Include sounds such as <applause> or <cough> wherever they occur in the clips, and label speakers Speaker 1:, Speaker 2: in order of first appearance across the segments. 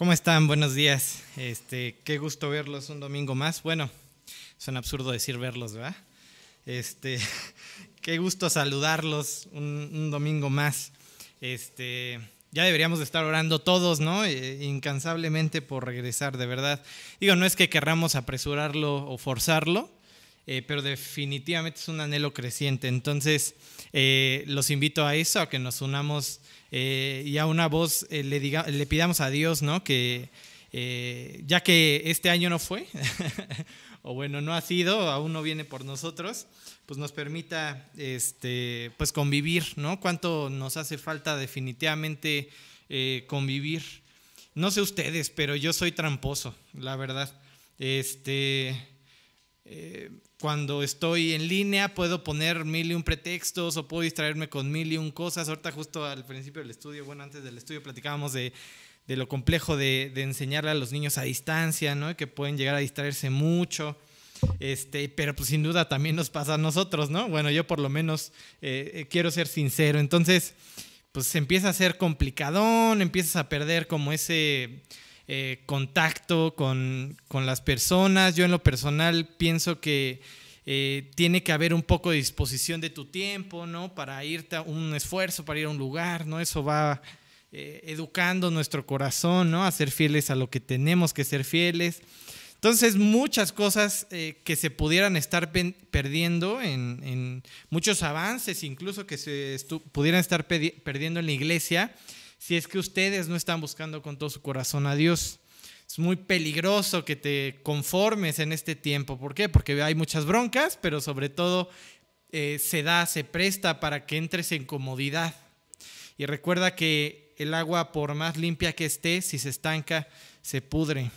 Speaker 1: ¿Cómo están? Buenos días. Este, qué gusto verlos un domingo más. Bueno, un absurdo decir verlos, ¿verdad? Este, <laughs> qué gusto saludarlos un, domingo más. Este, ya deberíamos de estar orando todos, ¿no? Eh, incansablemente por regresar, de verdad. Digo, no es que querramos apresurarlo o forzarlo, eh, pero definitivamente es un anhelo creciente. Entonces, eh, los invito a eso, a que nos unamos eh, y a una voz le, diga, le pidamos a Dios, ¿no? Que ya que este año no fue, <laughs> o bueno, no ha sido, aún no viene por nosotros, pues nos permita este, pues convivir, ¿no? Cuánto nos hace falta definitivamente convivir. No sé ustedes, pero yo soy tramposo, la verdad. Este, cuando estoy en línea puedo poner mil y un pretextos o puedo distraerme con mil y un cosas. Ahorita justo al principio del estudio, bueno, antes del estudio platicábamos de, lo complejo de, enseñarle a los niños a distancia, ¿no? Que pueden llegar a distraerse mucho. Este, pero pues sin duda también nos pasa a nosotros, ¿no? Bueno, yo por lo menos eh, eh, quiero ser sincero. Entonces, pues empieza a ser complicadón, empiezas a perder como ese eh, contacto con, las personas. Yo en lo personal pienso que eh, tiene que haber un poco de disposición de tu tiempo, ¿no? Para irte a un esfuerzo, para ir a un lugar, ¿no? Eso va eh, educando nuestro corazón, ¿no? A ser fieles a lo que tenemos que ser fieles. Entonces, muchas cosas que se pudieran estar perdiendo en, muchos avances, incluso que se pudieran estar perdiendo en la iglesia, si es que ustedes no están buscando con todo su corazón a Dios. Es muy peligroso que te conformes en este tiempo. ¿Por qué? Porque hay muchas broncas, pero sobre todo eh, se da, se presta para que entres en comodidad. Y recuerda que el agua, por más limpia que esté, si se estanca, se pudre.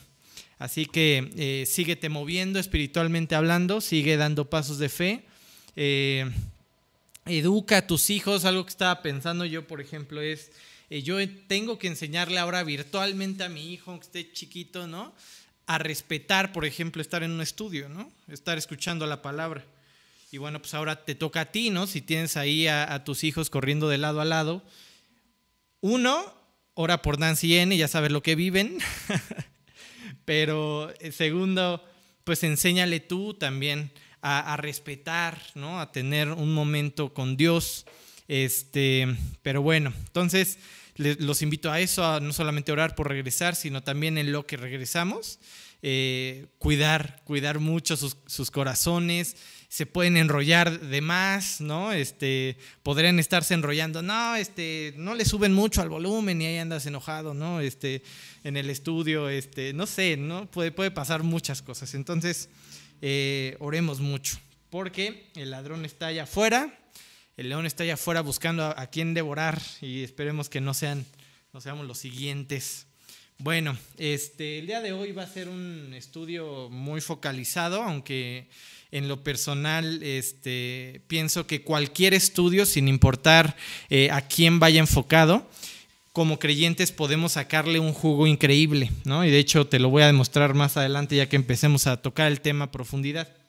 Speaker 1: Así que eh, síguete moviendo espiritualmente hablando, sigue dando pasos de fe. Eh, educa a tus hijos. Algo que estaba pensando yo, por ejemplo, es eh, yo tengo que enseñarle ahora virtualmente a mi hijo, aunque esté chiquito, ¿no? A respetar, por ejemplo, estar en un estudio, ¿no? Estar escuchando la palabra. Y bueno, pues ahora te toca a ti, ¿no? Si tienes ahí a, tus hijos corriendo de lado a lado. Uno, ora por Nancy N, ya sabes lo que viven. <laughs> Pero eh, segundo, pues enséñale tú también a, a, respetar, ¿no? A tener un momento con Dios. Este, pero bueno, entonces los invito a eso, a no solamente orar por regresar, sino también en lo que regresamos. Eh, cuidar, cuidar mucho sus, corazones, se pueden enrollar de más, ¿no? Este, podrían estarse enrollando, no, este, no le suben mucho al volumen y ahí andas enojado, ¿no? Este, en el estudio, este, no sé, ¿no? Puede, puede pasar muchas cosas. Entonces, eh, oremos mucho, porque el ladrón está allá afuera, el león está allá afuera buscando a, quién devorar y esperemos que no sean, no seamos los siguientes. Bueno, este, el día de hoy va a ser un estudio muy focalizado, aunque en lo personal este, pienso que cualquier estudio, sin importar eh, a quién vaya enfocado, como creyentes podemos sacarle un jugo increíble, ¿no? Y de hecho te lo voy a demostrar más adelante ya que empecemos a tocar el tema a profundidad.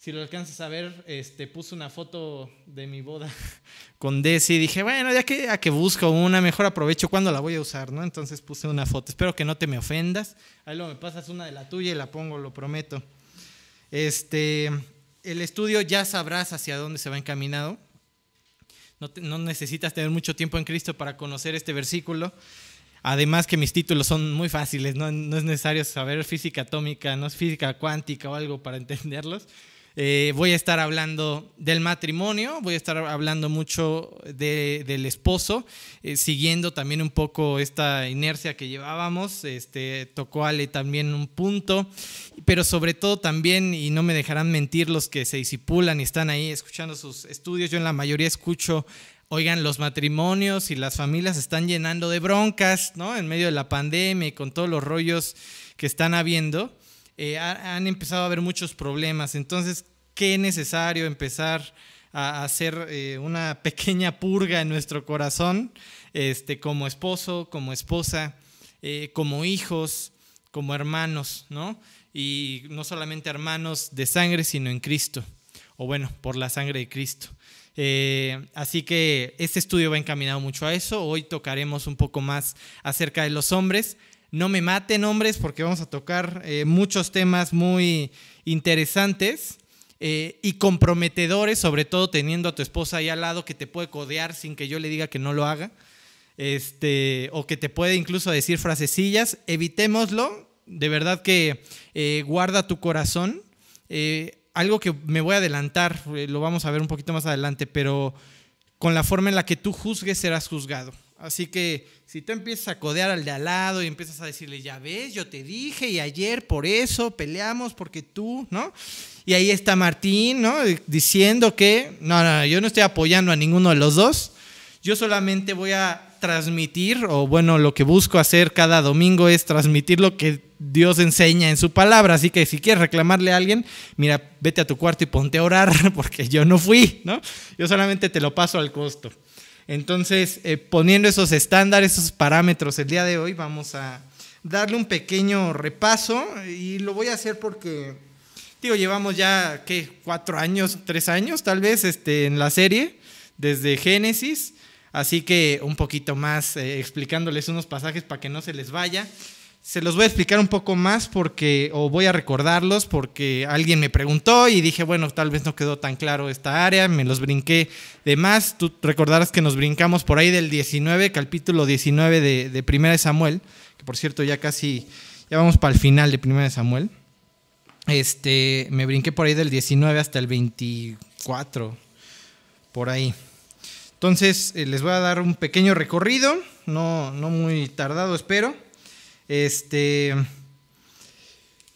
Speaker 1: Si lo alcanzas a ver, este, puse una foto de mi boda <laughs> con Desi y dije, bueno, ya que, a que busco una, mejor aprovecho cuando la voy a usar, ¿no? Entonces puse una foto. Espero que no te me ofendas. Ahí luego me pasas una de la tuya y la pongo, lo prometo. Este, el estudio ya sabrás hacia dónde se va encaminado. No, no necesitas tener mucho tiempo en Cristo para conocer este versículo. Además que mis títulos son muy fáciles, no, no es necesario saber física atómica, no es física cuántica o algo para <laughs> entenderlos. Eh, voy a estar hablando del matrimonio, voy a estar hablando mucho del esposo, eh, siguiendo también un poco esta inercia que llevábamos. Este, tocó Ale también un punto, pero sobre todo también, y no me dejarán mentir los que se disipulan y están ahí escuchando sus estudios, yo en la mayoría escucho Oigan, los matrimonios y las familias están llenando de broncas, ¿no? En medio de la pandemia y con todos los rollos que están habiendo. Eh, han empezado a haber muchos problemas. Entonces, qué necesario empezar a hacer eh, una <laughs> pequeña purga en nuestro corazón, este, como esposo, como esposa, eh, como hijos, como hermanos, ¿no? Y no solamente hermanos de sangre, sino en Cristo. o bueno, por la sangre de Cristo. Así que este estudio va encaminado mucho a eso. Hoy tocaremos un poco más acerca de los hombres. No me maten hombres porque vamos a tocar eh, muchos temas muy interesantes eh, y comprometedores, sobre todo teniendo a tu esposa ahí al lado que te puede codear sin que yo le diga que no lo haga. Este, o que te puede incluso decir frasecillas, evitémoslo. De verdad que guarda tu corazón algo que me voy a adelantar, eh, lo vamos a ver un poquito más adelante, pero con la forma en la que tú juzgues serás juzgado. Así que si tú empiezas a codear al de al lado y empiezas a decirle, ya ves, yo te dije y ayer por eso peleamos porque tú, ¿no? Y ahí está Martín, ¿no? Diciendo que, no, no, yo no estoy apoyando a ninguno de los dos, yo solamente voy a transmitir, o bueno, lo que busco hacer cada domingo es transmitir lo que Dios enseña en su palabra. Así que si quieres reclamarle a alguien, mira, vete a tu cuarto y ponte a orar, <laughs> porque yo no fui, ¿no? Yo solamente te lo paso al costo. Entonces, eh, poniendo esos estándares, esos parámetros el día de hoy, vamos a darle un pequeño repaso y lo voy a hacer porque, digo, llevamos ya, ¿qué? Cuatro años, tres años tal vez este, en la serie, desde Génesis. Así que un poquito más eh, explicándoles unos pasajes para que no se les vaya. Se los voy a explicar un poco más porque, o voy a recordarlos porque alguien me preguntó y dije, bueno, tal vez no quedó tan claro esta área, me los brinqué de más. Tú recordarás que nos brincamos por ahí del 19, capítulo 19 de, de Primera de Samuel, que por cierto ya casi, ya vamos para el final de Primera de Samuel. Este, me brinqué por ahí del 19 hasta el 24, por ahí. Entonces, eh, les voy a dar un pequeño recorrido, no, no muy tardado, espero. Este,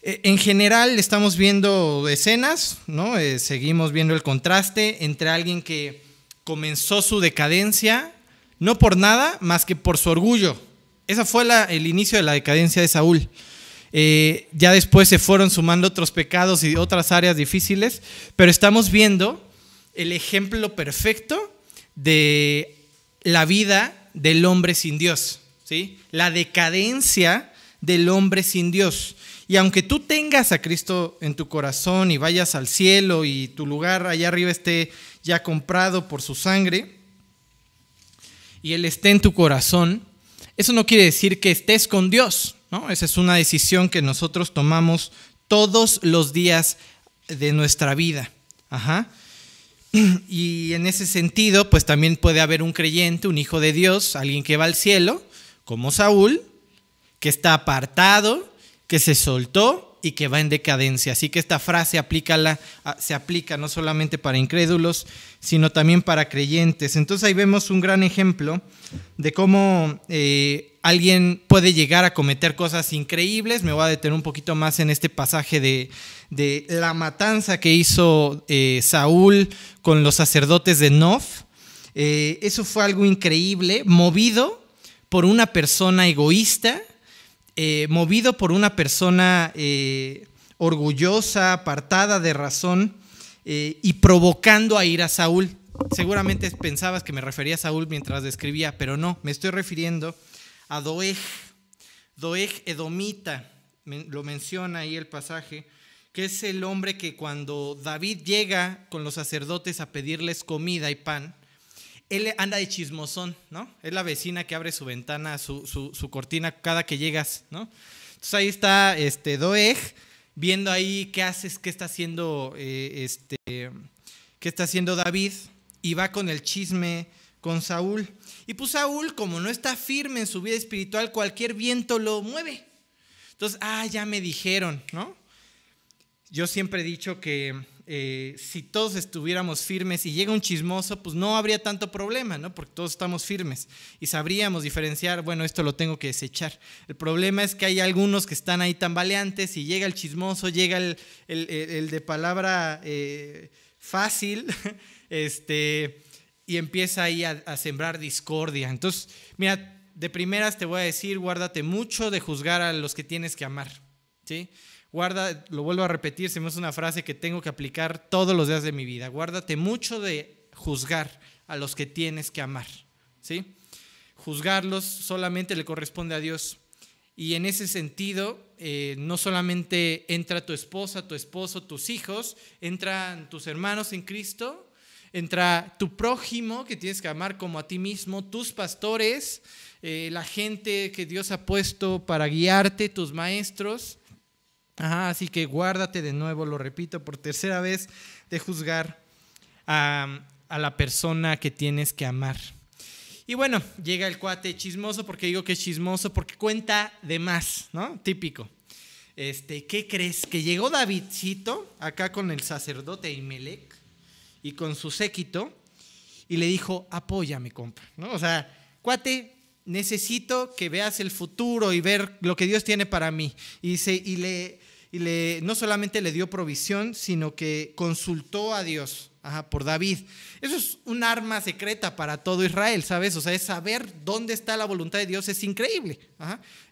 Speaker 1: e, en general estamos viendo escenas, ¿no? Eh, seguimos viendo el contraste entre alguien que comenzó su decadencia, no por nada, más que por su orgullo. Esa fue el inicio de la decadencia de Saúl. Eh, ya después se fueron sumando otros pecados y otras áreas difíciles, pero estamos viendo el ejemplo perfecto de la vida del hombre sin Dios, ¿sí? La decadencia del hombre sin Dios. Y aunque tú tengas a Cristo en tu corazón y vayas al cielo y tu lugar allá arriba esté ya comprado por su sangre y Él esté en tu corazón, eso no quiere decir que estés con Dios, ¿no? Esa es una decisión que nosotros tomamos todos los días de nuestra vida. Ajá. Y en ese sentido, pues también puede haber un creyente, un hijo de Dios, alguien que va al cielo, como Saúl, que está apartado, que se soltó y que va en decadencia. Así que esta frase se aplica no solamente para incrédulos, sino también para creyentes. Entonces ahí vemos un gran ejemplo de cómo eh, alguien puede llegar a cometer cosas increíbles. Me voy a detener un poquito más en este pasaje de, la matanza que hizo eh, Saúl con los sacerdotes de Nof. Eh, eso fue algo increíble, movido por una persona egoísta eh, movido por una persona eh, orgullosa, apartada de razón eh, y provocando a ir a Saúl. Seguramente pensabas que me refería a Saúl mientras describía, pero no, me estoy refiriendo a Doeg, Doeg Edomita, lo menciona ahí el pasaje, que es el hombre que cuando David llega con los sacerdotes a pedirles comida y pan, él anda de chismosón, ¿no? Es la vecina que abre su ventana, su, cortina cada que llegas, ¿no? Entonces ahí está este Doeg viendo ahí qué haces, qué está haciendo eh, este, qué está haciendo David y va con el chisme con Saúl. Y pues Saúl, como no está firme en su vida espiritual, cualquier viento lo mueve. Entonces, ah, ya me dijeron, ¿no? Yo siempre he dicho que eh, si todos estuviéramos firmes y llega un chismoso, pues no habría tanto problema, ¿no? Porque todos estamos firmes y sabríamos diferenciar, bueno, esto lo tengo que desechar. El problema es que hay algunos que están ahí tambaleantes y llega el chismoso, llega el, de palabra eh, fácil, <laughs> este, y empieza ahí a, a sembrar discordia. Entonces, mira, de primeras te voy a decir, guárdate mucho de juzgar a los que tienes que amar, ¿sí? Guarda, lo vuelvo a repetir, se me hace una frase que tengo que aplicar todos los días de mi vida. Guárdate mucho de juzgar a los que tienes que amar. ¿sí? Juzgarlos solamente le corresponde a Dios. Y en ese sentido, eh, no solamente entra tu esposa, tu esposo, tus hijos, entran tus hermanos en Cristo, entra tu prójimo que tienes que amar como a ti mismo, tus pastores, eh, la gente que Dios ha puesto para guiarte, tus maestros. Así que guárdate de nuevo, lo repito por tercera vez, de juzgar a, a la persona que tienes que amar. Y bueno, llega el cuate chismoso, porque digo que es chismoso, porque cuenta de más, ¿no? Típico. Este, ¿qué crees? Que llegó Davidcito acá con el sacerdote Imelec y con su séquito y le dijo, apóyame, compa, ¿no? O sea, cuate, necesito que veas el futuro y ver lo que Dios tiene para mí. Y, se, y, le, y le, no solamente le dio provisión, sino que consultó a Dios. Ajá, por David. Eso es un arma secreta para todo Israel, ¿sabes? O sea, es saber dónde está la voluntad de Dios, es increíble.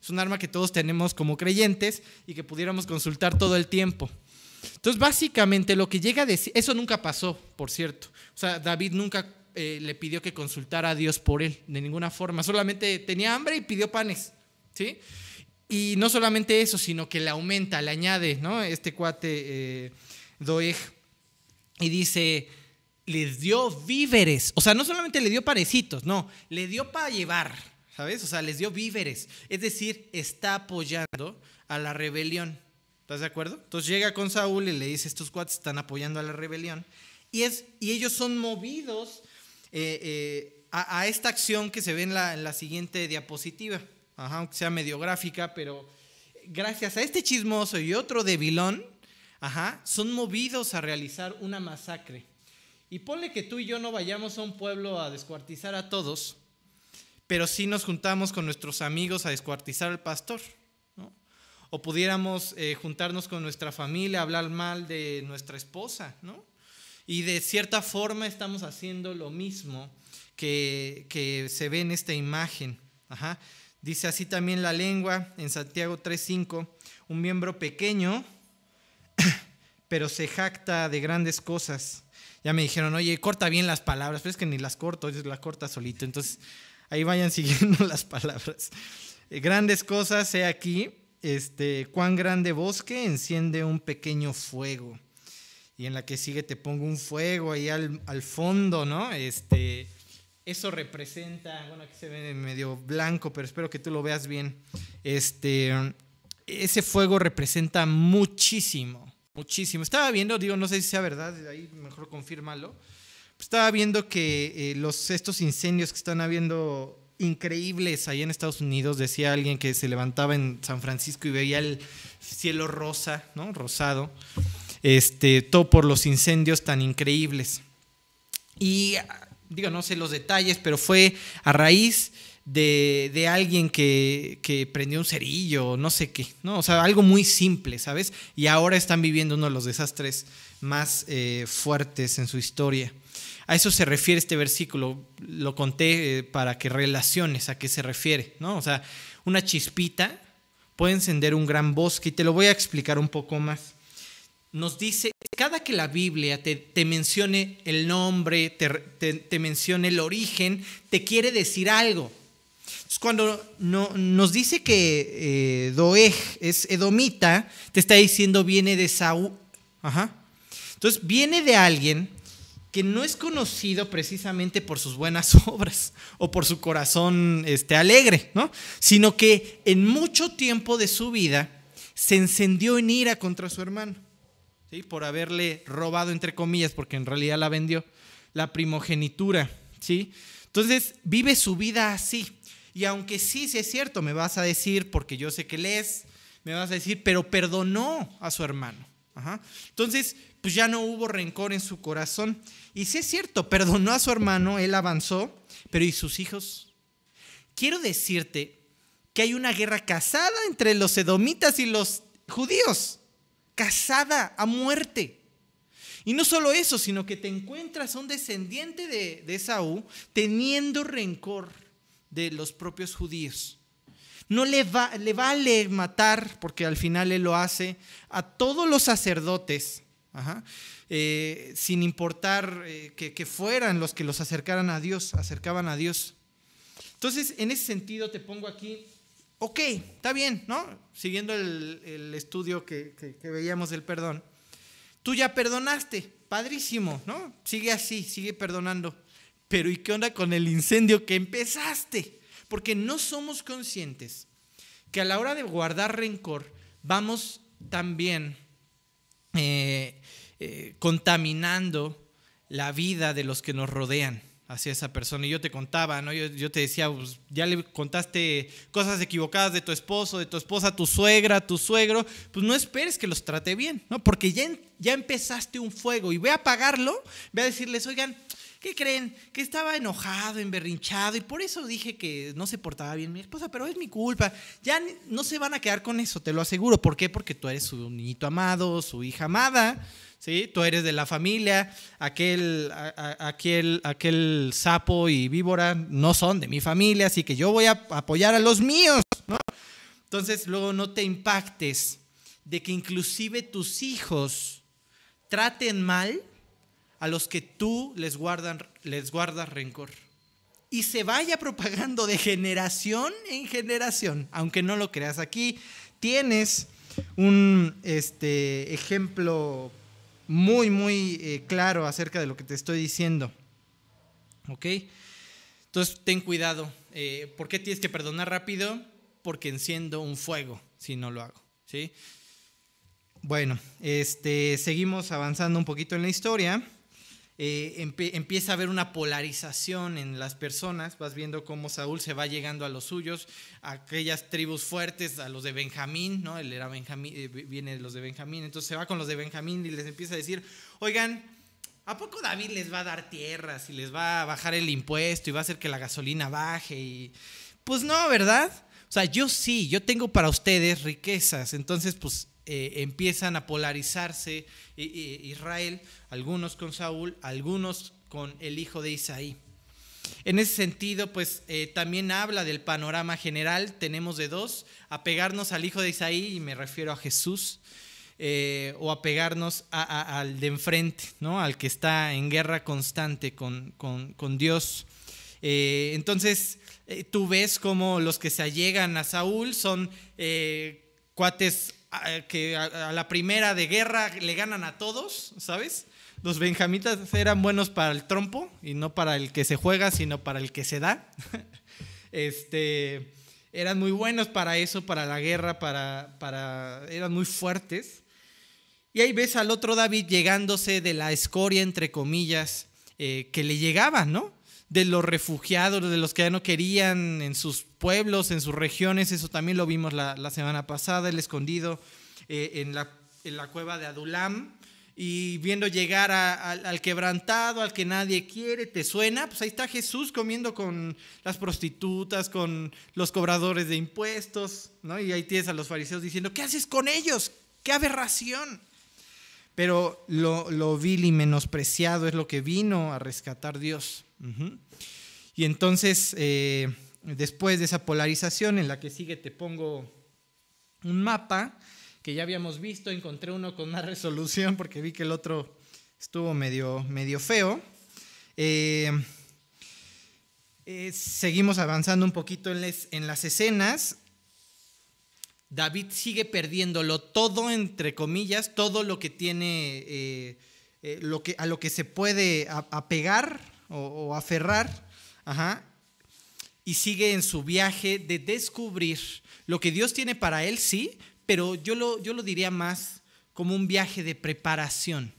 Speaker 1: Es un arma que todos tenemos como creyentes y que pudiéramos consultar todo el tiempo. Entonces, básicamente lo que llega a decir, eso nunca pasó, por cierto. O sea, David nunca eh, le pidió que consultara a Dios por él, de ninguna forma. Solamente tenía hambre y pidió panes, ¿sí? Y no solamente eso, sino que le aumenta, le añade, ¿no? Este cuate eh, Doeg y dice, les dio víveres. O sea, no solamente le dio parecitos, no, le dio para llevar, ¿sabes? O sea, les dio víveres. Es decir, está apoyando a la rebelión. ¿Estás de acuerdo? Entonces llega con Saúl y le dice, estos cuates están apoyando a la rebelión. Y, es, y ellos son movidos eh, eh, a, esta acción que se ve en la, en la siguiente diapositiva, aunque sea medio gráfica, pero gracias a este chismoso y otro debilón, Ajá, son movidos a realizar una masacre. Y ponle que tú y yo no vayamos a un pueblo a descuartizar a todos, pero sí nos juntamos con nuestros amigos a descuartizar al pastor. O pudiéramos eh, juntarnos con nuestra familia, hablar mal de nuestra esposa, ¿no? Y de cierta forma estamos haciendo lo mismo que, que se ve en esta imagen. Ajá. Dice así también la lengua en Santiago 3.5, un miembro pequeño <coughs> pero se jacta de grandes cosas. Ya me dijeron, oye, corta bien las palabras, pero es que ni las corto, las corta solito. Entonces, ahí vayan <laughs> siguiendo las palabras. Eh, grandes cosas, he aquí, este, cuán grande bosque enciende un pequeño fuego. Y en la que sigue te pongo un fuego ahí al, al fondo, ¿no? Este, eso representa, bueno, aquí se ve medio blanco, pero espero que tú lo veas bien. Este, ese fuego representa muchísimo, muchísimo. Estaba viendo, digo, no sé si sea verdad, ahí mejor confírmalo. Estaba viendo que eh, los, estos incendios que están habiendo increíbles ahí en Estados Unidos, decía alguien que se levantaba en San Francisco y veía el cielo rosa, ¿no? Rosado, este, todo por los incendios tan increíbles. Y digo, no sé los detalles, pero fue a raíz de, alguien que, que, prendió un cerillo, no sé qué, ¿no? O sea, algo muy simple, ¿sabes? Y ahora están viviendo uno de los desastres más eh, fuertes en su historia. A eso se refiere este versículo, lo conté eh, para que relaciones a qué se refiere, ¿no? O sea, una chispita puede encender un gran bosque y te lo voy a explicar un poco más. Nos dice, cada que la Biblia te, mencione el nombre, te, mencione el origen, te quiere decir algo cuando no, nos dice que eh, Doeg es edomita, te está diciendo viene de Saúl. Ajá. Entonces viene de alguien que no es conocido precisamente por sus buenas <laughs> obras o por su corazón este, alegre, ¿no? sino que en mucho tiempo de su vida se encendió en ira contra su hermano, por haberle robado, entre comillas, porque en realidad la vendió, la primogenitura. ¿sí? Entonces vive su vida así. Y aunque sí, sí es cierto, me vas a decir, porque yo sé que lees, me vas a decir, pero perdonó a su hermano. Entonces, pues ya no hubo rencor en su corazón. Y sí es cierto, perdonó a su hermano, él avanzó, pero ¿y sus hijos? Quiero decirte que hay una guerra casada entre los edomitas y los judíos. Casada a muerte. Y no solo eso, sino que te encuentras un descendiente de, de teniendo rencor de los propios judíos. No le, va, le vale matar, porque al final él lo hace, a todos los sacerdotes, eh, sin importar eh, que, que, fueran los que los acercaran a Dios, acercaban a Dios. Entonces, en ese sentido te pongo aquí ok, está bien, ¿no? Siguiendo el, estudio que, veíamos del perdón. Tú ya perdonaste, padrísimo, ¿no? Sigue así, sigue perdonando. Pero ¿y qué onda con el incendio que empezaste? Porque no somos conscientes que a la hora de guardar rencor vamos también eh, eh, contaminando la vida de los que nos rodean hacia esa persona. Y yo te contaba, ¿no? Yo, te decía, pues, ya le contaste cosas equivocadas de tu esposo, de tu esposa, tu suegra, tu suegro, pues no esperes que los trate bien, ¿no? Porque ya, ya empezaste un fuego y ve a apagarlo, ve a decirles, oigan, ¿Qué creen? Que estaba enojado, emberrinchado y por eso dije que no se portaba bien mi esposa, pero es mi culpa. Ya no se van a quedar con eso, te lo aseguro. ¿Por qué? Porque tú eres su niñito amado, su hija amada, ¿sí? Tú eres de la familia, aquel, aquel, aquel sapo y víbora no son de mi familia, así que yo voy a apoyar a los míos, Entonces luego no te impactes de que inclusive tus hijos traten mal a los que tú les, guardan, les guardas rencor. Y se vaya propagando de generación en generación, aunque no lo creas. Aquí tienes un este, ejemplo muy, muy eh, claro acerca de lo que te estoy diciendo. ¿Ok? Entonces, ten cuidado. Eh, ¿Por qué tienes que perdonar rápido? Porque enciendo un fuego si no lo hago. ¿Sí? Bueno, este, seguimos avanzando un poquito en la historia. Eh, empieza a haber una polarización en las personas, vas viendo cómo Saúl se va llegando a los suyos, a aquellas tribus fuertes, a los de Benjamín, ¿no? Él era Benjamín, eh, viene de los de Benjamín, entonces se va con los de Benjamín y les empieza a decir, oigan, ¿a poco David les va a dar tierras y les va a bajar el impuesto y va a hacer que la gasolina baje? Y... Pues no, ¿verdad? O sea, yo sí, yo tengo para ustedes riquezas, entonces pues eh, empiezan a polarizarse Israel, algunos con Saúl, algunos con el hijo de Isaí. En ese sentido, pues eh, también habla del panorama general, tenemos de dos, apegarnos al hijo de Isaí, y me refiero a Jesús, eh, o apegarnos al de enfrente, ¿no? al que está en guerra constante con, Dios. entonces, tú ves como los que se allegan a Saúl son cuates que a, la primera de guerra le ganan a todos, ¿sabes? Los benjamitas eran buenos para el trompo y no para el que se juega, sino para el que se da. <laughs> este, eran muy buenos para eso, para la guerra, para, para, eran muy fuertes. Y ahí ves al otro David llegándose de la escoria, entre comillas, eh, que le llegaba, ¿no? De los refugiados, de los que ya no querían en sus pueblos, en sus regiones, eso también lo vimos la, semana pasada, el escondido eh, en, la, en, la, cueva de Adulam, y viendo llegar al quebrantado, al que nadie quiere, ¿te suena? Pues ahí está Jesús comiendo con las prostitutas, con los cobradores de impuestos, ¿no? Y ahí tienes a los fariseos diciendo, ¿qué haces con ellos? ¡Qué aberración! Pero lo, lo vil y menospreciado es lo que vino a rescatar Dios. Y entonces, eh, después de esa polarización, en la que sigue te pongo un mapa que ya habíamos visto, encontré uno con más <laughs> resolución porque vi que el otro estuvo medio, medio feo. Eh, eh, seguimos avanzando un poquito en, las escenas. David sigue perdiéndolo todo, entre comillas, todo lo que tiene, lo que, a lo que se puede apegar o, aferrar, ajá, y sigue en su viaje de descubrir lo que Dios tiene para él, sí, pero yo lo, yo lo diría más como un viaje de preparación.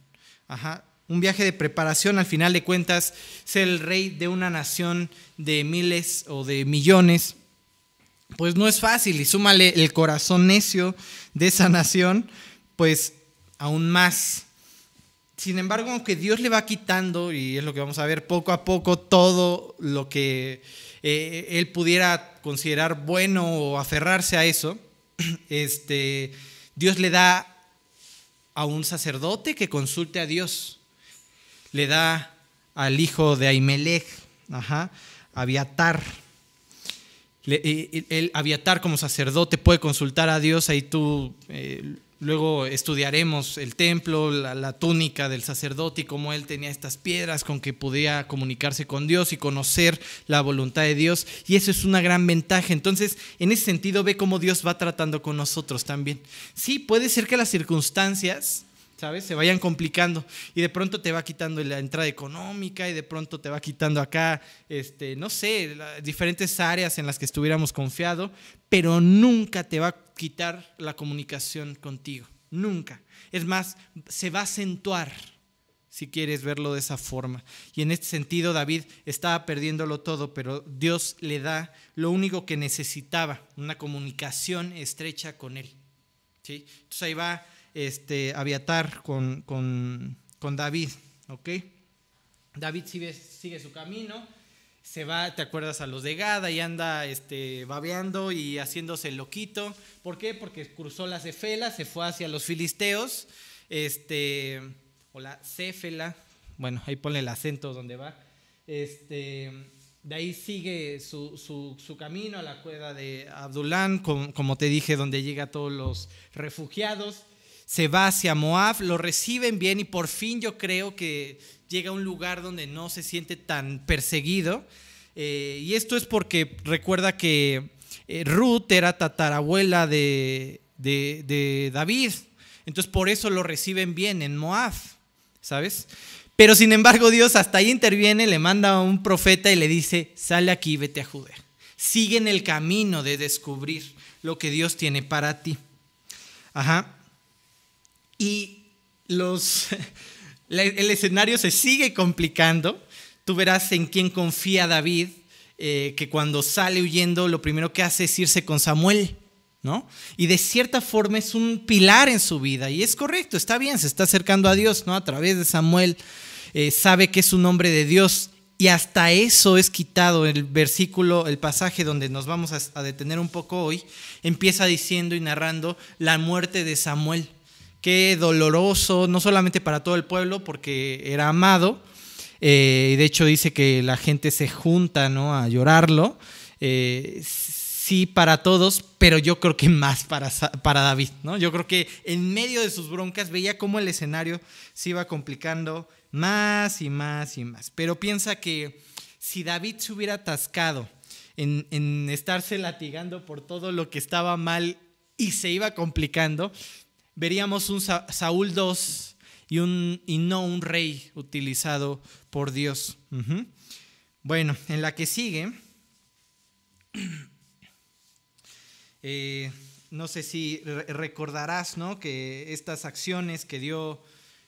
Speaker 1: Ajá, un viaje de preparación, al final de cuentas, ser el rey de una nación de miles o de millones, pues no es fácil. Y súmale el corazón necio de esa nación, pues aún más. Sin embargo, aunque Dios le va quitando, y es lo que vamos a ver poco a poco, todo lo que eh, él pudiera considerar bueno o aferrarse a eso, <clears throat> este, Dios le da a un sacerdote que consulte a Dios. Le da al hijo de Ahimelech, ajá, Abiatar. Abiatar como sacerdote puede consultar a Dios, ahí tú eh, Luego estudiaremos el templo, la, túnica del sacerdote y cómo él tenía estas piedras con que podía comunicarse con Dios y conocer la voluntad de Dios. Y eso es una gran ventaja. Entonces, en ese sentido, ve cómo Dios va tratando con nosotros también. Sí, puede ser que las circunstancias ¿sabes? Se vayan complicando y de pronto te va quitando la entrada económica y de pronto te va quitando acá, este, no sé, diferentes áreas en las que estuviéramos confiado, pero nunca te va quitar la comunicación contigo, nunca. Es más, se va a acentuar si quieres verlo de esa forma. Y en este sentido David estaba perdiéndolo todo, pero Dios le da lo único que necesitaba, una comunicación estrecha con él. ¿sí? Entonces ahí va este, Aviatar con, con, con David, ¿ok? David sigue, sigue, su camino, se va, te acuerdas, a los de Gada y anda este, babeando y haciéndose loquito. ¿Por qué? Porque cruzó la Cefela, se fue hacia los filisteos, este, o la Cefela, bueno, ahí ponle el acento donde va. Este, de ahí sigue su, su, su, camino a la cueva de Abdulán, como, como te dije, donde llega todos los refugiados se va hacia Moab, lo reciben bien y por fin yo creo que llega a un lugar donde no se siente tan perseguido. Eh, y esto es porque recuerda que eh, Ruth era tatarabuela de, de, David. Entonces por eso lo reciben bien en Moab, ¿sabes? Pero sin embargo Dios hasta ahí interviene, le manda a un profeta y le dice, sale aquí, vete a Judea. Sigue en el camino de descubrir lo que Dios tiene para ti. Ajá. Y los, <laughs> el escenario se sigue complicando. Tú verás en quién confía David, eh, que cuando sale huyendo lo primero que hace es irse con Samuel. ¿No? Y de cierta forma es un pilar en su vida. Y es correcto, está bien, se está acercando a Dios, ¿no? A través de Samuel, eh, sabe que es un hombre de Dios. Y hasta eso es quitado el versículo, el pasaje donde nos vamos a detener un poco hoy, empieza diciendo y narrando la muerte de Samuel. Qué doloroso, no solamente para todo el pueblo, porque era amado, eh, y de hecho dice que la gente se junta ¿no? a llorarlo. Eh, sí para todos, pero yo creo que más para, para David, ¿no? Yo creo que en medio de sus broncas veía cómo el escenario se iba complicando más y más y más. Pero piensa que si David se hubiera atascado en, en estarse latigando por todo lo que estaba mal y se iba complicando, veríamos un Saúl II y, un, y no un rey utilizado por Dios. Bueno, en la que sigue, <clears throat> eh, no sé si recordarás ¿no? que estas acciones que dio,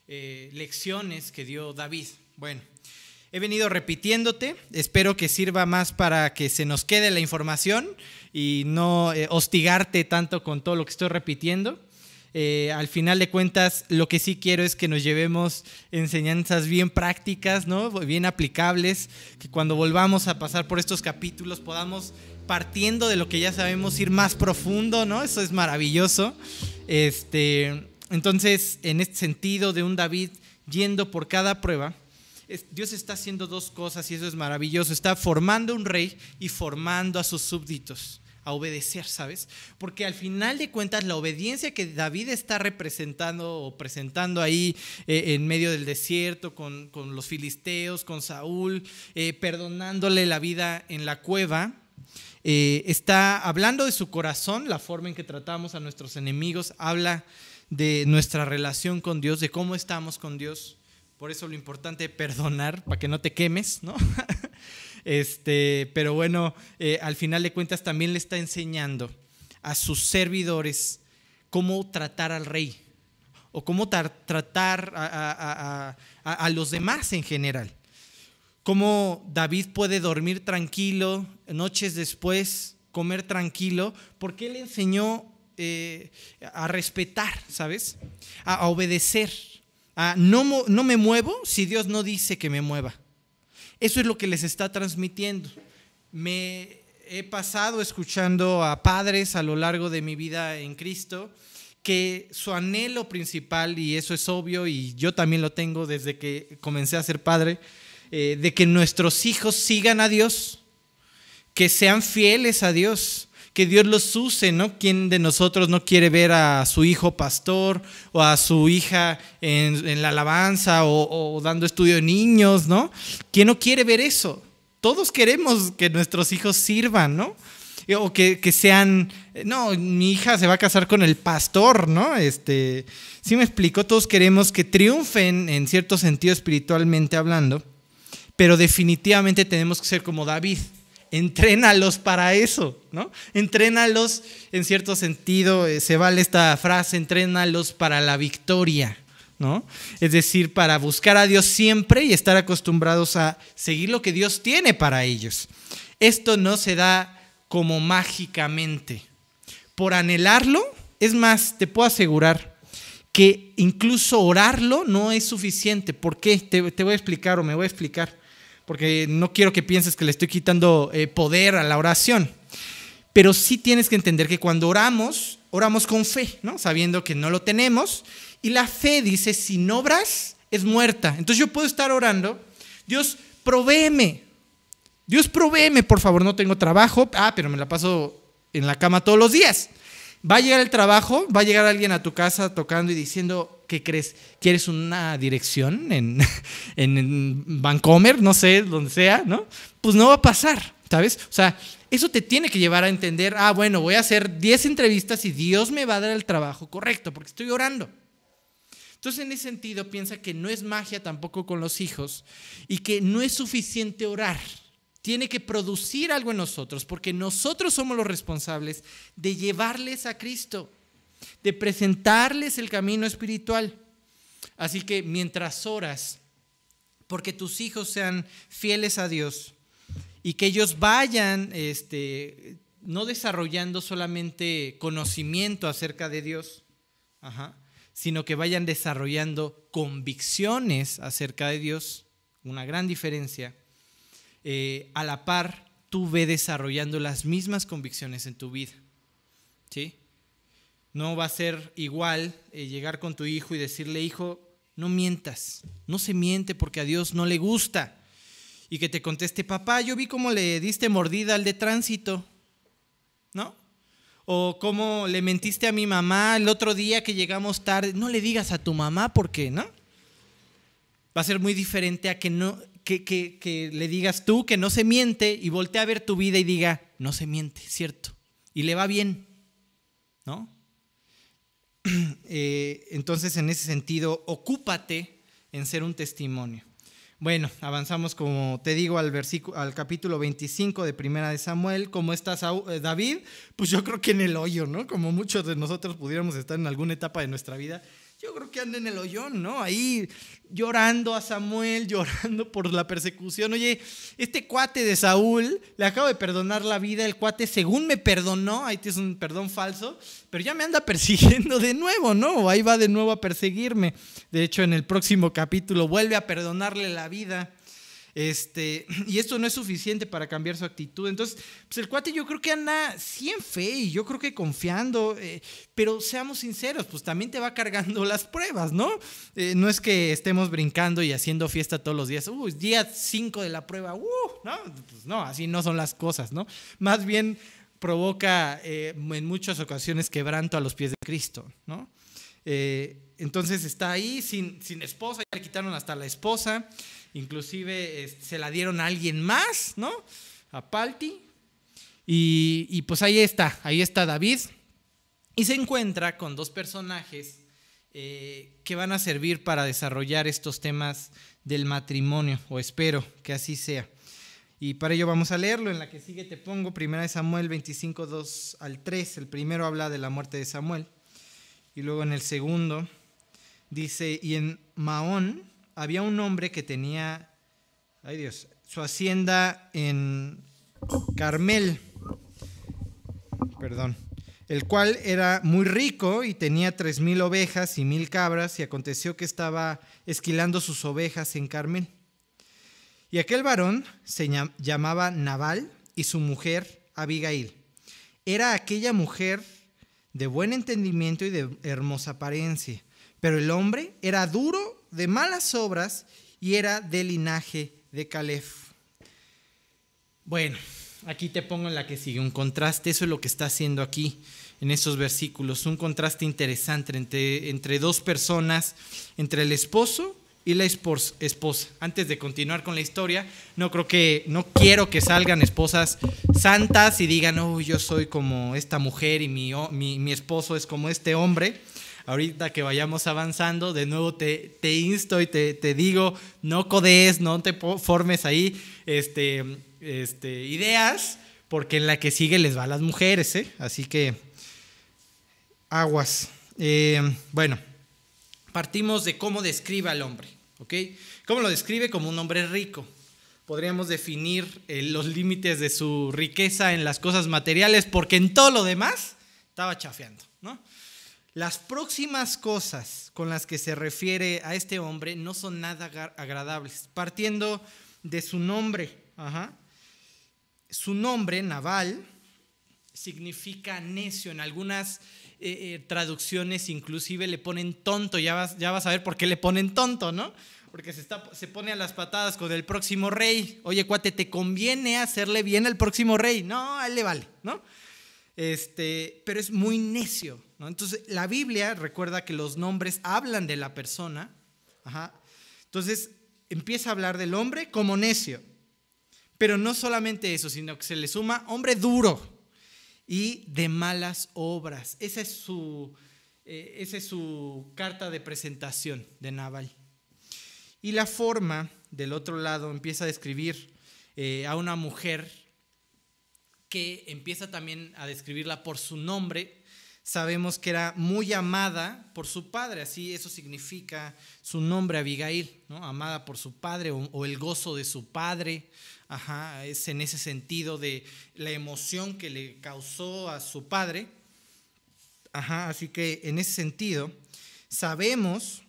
Speaker 1: eh, lecciones que dio David. Bueno, he venido repitiéndote, espero que sirva más para que se nos quede la información y no eh, hostigarte tanto con todo lo que estoy repitiendo. Eh, al final de cuentas, lo que sí quiero es que nos llevemos enseñanzas bien prácticas, ¿no? bien aplicables, que cuando volvamos a pasar por estos capítulos podamos, partiendo de lo que ya sabemos, ir más profundo, ¿no? Eso es maravilloso. Este, entonces, en este sentido de un David yendo por cada prueba, Dios está haciendo dos cosas y eso es maravilloso. Está formando un rey y formando a sus súbditos a obedecer, ¿sabes? Porque al final de cuentas la obediencia que David está representando o presentando ahí eh, en medio del desierto con, los filisteos, con Saúl, eh, perdonándole la vida en la cueva, eh, está hablando de su corazón, la forma en que tratamos a nuestros enemigos, habla de nuestra relación con Dios, de cómo estamos con Dios. Por eso lo importante es perdonar, para que no te quemes, ¿no? <laughs> Este, pero bueno, eh, al final de cuentas también le está enseñando a sus servidores cómo tratar al rey o cómo tratar a, los demás en general. Cómo David puede dormir tranquilo noches después, comer tranquilo, porque él enseñó eh, a respetar, ¿sabes? A, obedecer. A no, no me muevo si Dios no dice que me mueva. Eso es lo que les está transmitiendo. Me he pasado escuchando a padres a lo largo de mi vida en Cristo que su anhelo principal, y eso es obvio, y yo también lo tengo desde que comencé a ser padre, eh, de que nuestros hijos sigan a Dios, que sean fieles a Dios, que Dios los use, ¿no? ¿Quién de nosotros no quiere ver a su hijo pastor o a su hija en, la alabanza o, dando estudio de niños, ¿no? ¿Quién no quiere ver eso? Todos queremos que nuestros hijos sirvan, ¿no? O que, que, sean, no, mi hija se va a casar con el pastor, ¿no? Este, sí me explico, todos queremos que triunfen en cierto sentido espiritualmente hablando, pero definitivamente tenemos que ser como David. Entrénalos para eso, ¿no? Entrénalos en cierto sentido, eh, se vale esta frase, entrénalos para la victoria, ¿no? Es decir, para buscar a Dios siempre y estar acostumbrados a seguir lo que Dios tiene para ellos. Esto no se da como mágicamente. Por anhelarlo, es más, te puedo asegurar que incluso orarlo no es suficiente. ¿Por qué? Te, voy a explicar o me voy a explicar, porque no quiero que pienses que le estoy quitando eh, poder a la oración. Pero sí tienes que entender que cuando oramos, oramos con fe, ¿no? Sabiendo que no lo tenemos. Y la fe dice, sin obras es muerta. Entonces yo puedo estar orando, Dios, provéeme, Dios provéeme, por favor, no tengo trabajo. Ah, pero me la paso en la cama todos los días. Va a llegar el trabajo, va a llegar alguien a tu casa tocando y diciendo, ¿qué crees? ¿Quieres una dirección en, <laughs> en? No sé, donde sea, ¿no? Pues no va a pasar, ¿sabes? O sea, eso te tiene que llevar a entender, ah, bueno, voy a hacer 10 entrevistas y Dios me va a dar el trabajo correcto, porque estoy orando. Entonces, en ese sentido, piensa que no es magia tampoco con los hijos y que no es suficiente orar tiene que producir algo en nosotros, porque nosotros somos los responsables de llevarles a Cristo, de presentarles el camino espiritual. Así que mientras oras, porque tus hijos sean fieles a Dios y que ellos vayan este, no desarrollando solamente conocimiento acerca de Dios, sino que vayan desarrollando convicciones acerca de Dios, una gran diferencia eh, a la par tú ve desarrollando las mismas convicciones en tu vida. ¿Sí? No va a ser igual eh, llegar con tu hijo y decirle, hijo, no mientas, no se miente porque a Dios no le gusta. Y que te conteste, papá, yo vi cómo le diste mordida al de tránsito, ¿no? O cómo le mentiste a mi mamá el otro día que llegamos tarde. No le digas a tu mamá porque, ¿no? Va a ser muy diferente a que no, que, le digas tú que no se miente y voltea a ver tu vida y diga, no se miente, cierto. Y le va bien, ¿no? <clears throat> Eh, entonces, en ese sentido, ocúpate en ser un testimonio. Bueno, avanzamos, como te digo, al, versículo, al capítulo 25 de Primera de Samuel. ¿Cómo estás, eh, David? Pues yo creo que en el hoyo, ¿no? Como muchos de nosotros pudiéramos estar en alguna etapa de nuestra vida yo creo que anda en el hoyón, ¿no? Ahí llorando a Samuel, <laughs> llorando por la persecución. Oye, este cuate de Saúl, le acabo de perdonar la vida, el cuate según me perdonó, ahí tienes un perdón falso, pero ya me anda <laughs> persiguiendo de nuevo, ¿no? Ahí va de nuevo a perseguirme. De hecho, en el próximo capítulo vuelve a perdonarle la vida. Este, <clears throat> y esto no es suficiente para cambiar su actitud. Entonces, pues el cuate yo creo que anda sí en fe y yo creo que confiando, eh, pero seamos sinceros, pues también te va cargando <laughs> las pruebas, ¿no? Eh, no es que estemos brincando y haciendo fiesta todos los días, uh, día 5 de la prueba, uh, no, pues no, así no son las cosas, ¿no? Más bien provoca eh, en muchas ocasiones quebranto a los pies de Cristo, ¿no? Entonces está ahí sin, sin esposa, ya le quitaron hasta la esposa, inclusive se la dieron a alguien más, ¿no? A Palti. Y, pues ahí está, ahí está David. Y se encuentra con dos personajes eh, que van a servir para desarrollar estos temas del matrimonio, o espero que así sea. Y para ello vamos a leerlo. En la que sigue te pongo 1 Samuel 25, 2 al 3. El primero habla de la muerte de Samuel. Y luego en el segundo dice, y en Maón había un hombre que tenía, ay Dios, su hacienda en Carmel, perdón, el cual era muy rico y tenía tres mil ovejas y mil cabras, y aconteció que estaba esquilando sus ovejas en Carmel. Y aquel varón se llamaba Nabal y su mujer Abigail. Era aquella mujer de buen entendimiento y de hermosa apariencia, pero el hombre era duro de malas obras y era del linaje de Caleb. Bueno, aquí te pongo en la que sigue un contraste, eso es lo que está haciendo aquí en esos versículos, un contraste interesante entre, entre dos personas, entre el esposo y la esposa. Antes de continuar con la historia, no creo que, no quiero que salgan esposas santas y digan, oh, yo soy como esta mujer y mi, mi, esposo es como este hombre. Ahorita que vayamos avanzando, de nuevo te, te insto y te, te, digo, no codees, no te formes ahí este, este, ideas, porque en la que sigue les va a las mujeres, ¿eh? Así que aguas. Eh, bueno, partimos de cómo describe al hombre. ¿Ok? ¿Cómo lo describe? Como un hombre rico. Podríamos definir eh, los límites de su riqueza en las cosas materiales, porque en todo lo demás estaba chafeando. Las próximas cosas con las que se refiere a este hombre no son nada agradables, partiendo de su nombre. Su nombre, Naval, significa necio. En algunas eh, eh, traducciones inclusive le ponen tonto, ya vas, ya vas a ver por qué le ponen tonto, ¿no? Porque se, está, se pone a las patadas con el próximo rey. Oye, cuate, ¿te conviene hacerle bien al próximo rey? No, a él le vale, ¿no? Este, pero es muy necio, ¿no? Entonces, la Biblia recuerda que los nombres hablan de la persona. Ajá. Entonces, empieza a hablar del hombre como necio. Pero no solamente eso, sino que se le suma hombre duro y de malas obras. Esa es su, eh, esa es su carta de presentación de Naval. Y la forma, del otro lado, empieza a describir eh, a una mujer que empieza también a describirla por su nombre. Sabemos que era muy amada por su padre, así eso significa su nombre Abigail, amada por su padre o el gozo de su padre. Ajá, es en ese sentido de la emoción que le causó a su padre. Ajá, así que en ese sentido, sabemos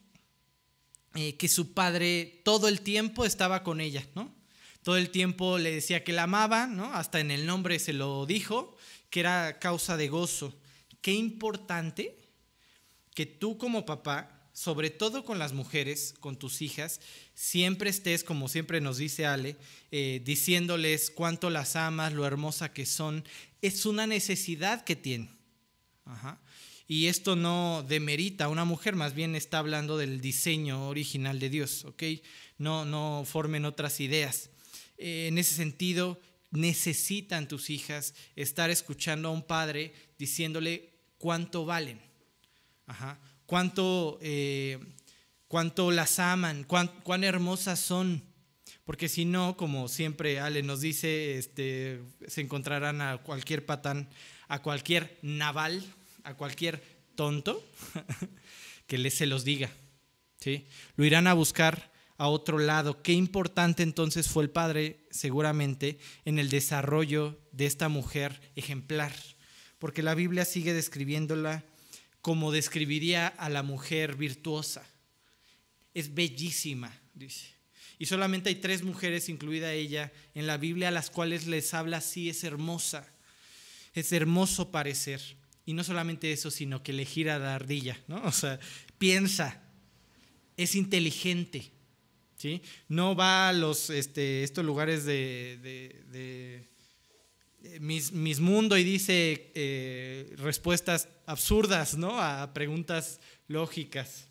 Speaker 1: eh, que su padre todo el tiempo estaba con ella, ¿no? Todo el tiempo le decía que la amaba, ¿no? Hasta en el nombre se lo dijo, que era causa de gozo. Qué importante que tú como papá sobre todo con las mujeres, con tus hijas, siempre estés, como siempre nos dice Ale, eh, diciéndoles cuánto las amas, lo hermosa que son. Es una necesidad que tienen. Y esto no demerita a una mujer, más bien está hablando del diseño original de Dios, ¿ok? No, no formen otras ideas. Eh, en ese sentido, necesitan tus hijas estar escuchando a un padre diciéndole cuánto valen. Ajá cuánto, eh, cuánto las aman, cuán, hermosas son. Porque si no, como siempre Ale nos dice, este, se encontrarán a cualquier patán, a cualquier naval, a cualquier tonto <laughs> que les se los diga. ¿sí? Lo irán a buscar a otro lado. Qué importante entonces fue el padre, seguramente, en el desarrollo de esta mujer ejemplar, porque la Biblia sigue describiéndola como describiría a la mujer virtuosa. Es bellísima, dice. Y solamente hay tres mujeres, incluida ella, en la Biblia a las cuales les habla así, es hermosa. Es hermoso parecer. Y no solamente eso, sino que le gira la ardilla, ¿no? O sea, piensa, es inteligente, ¿sí? No va a los, este, estos lugares de mis, mis, Mundo y dice eh, respuestas absurdas ¿no? a preguntas lógicas.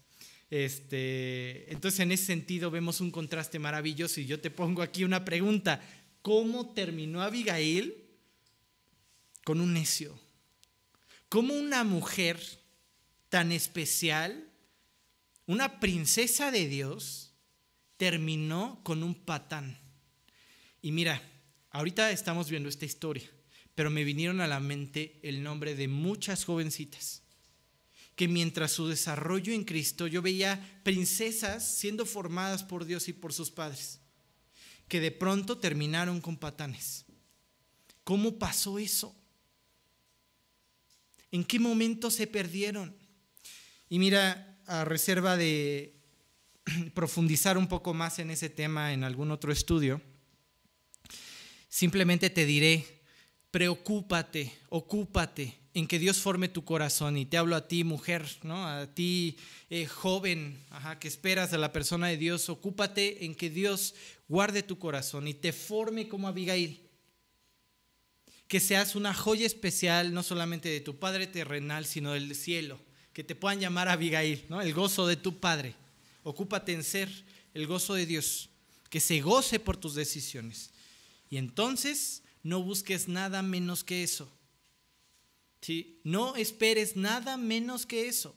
Speaker 1: Este, entonces, en ese sentido, vemos un contraste maravilloso. Y yo te pongo aquí una pregunta: ¿Cómo terminó Abigail con un necio? ¿Cómo una mujer tan especial, una princesa de Dios, terminó con un patán? Y mira, Ahorita estamos viendo esta historia, pero me vinieron a la mente el nombre de muchas jovencitas que mientras su desarrollo en Cristo yo veía princesas siendo formadas por Dios y por sus padres, que de pronto terminaron con patanes. ¿Cómo pasó eso? ¿En qué momento se perdieron? Y mira, a reserva de <clears throat> profundizar un poco más en ese tema en algún otro estudio, Simplemente te diré, preocúpate, ocúpate en que Dios forme tu corazón. Y te hablo a ti, mujer, ¿no? a ti, eh, joven, que esperas a la persona de Dios. Ocúpate en que Dios guarde tu corazón y te forme como Abigail. que seas una joya especial, no solamente de tu Padre terrenal, sino del cielo, que te puedan llamar Abigail, ¿no? el gozo de tu Padre. Ocúpate en ser el gozo de Dios, que se goce por tus decisiones. Y entonces no busques nada menos que eso. ¿Sí? No esperes nada menos que eso.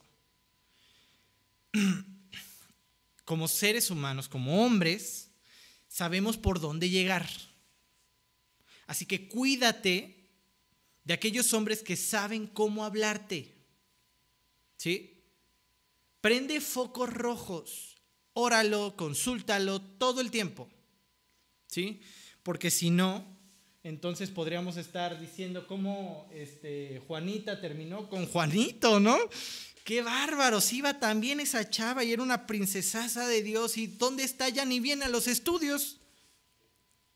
Speaker 1: <clears throat> Como seres humanos, como hombres, sabemos por dónde llegar. Así que cuídate de aquellos hombres que saben cómo hablarte. ¿Sí? Prende focos rojos. Óralo, consúltalo todo el tiempo. ¿Sí? Porque si no, entonces podríamos estar diciendo cómo este, Juanita terminó con Juanito, ¿no? Qué bárbaro, si iba también esa chava y era una princesasa de Dios. ¿Y dónde está? Ya ni viene a los estudios,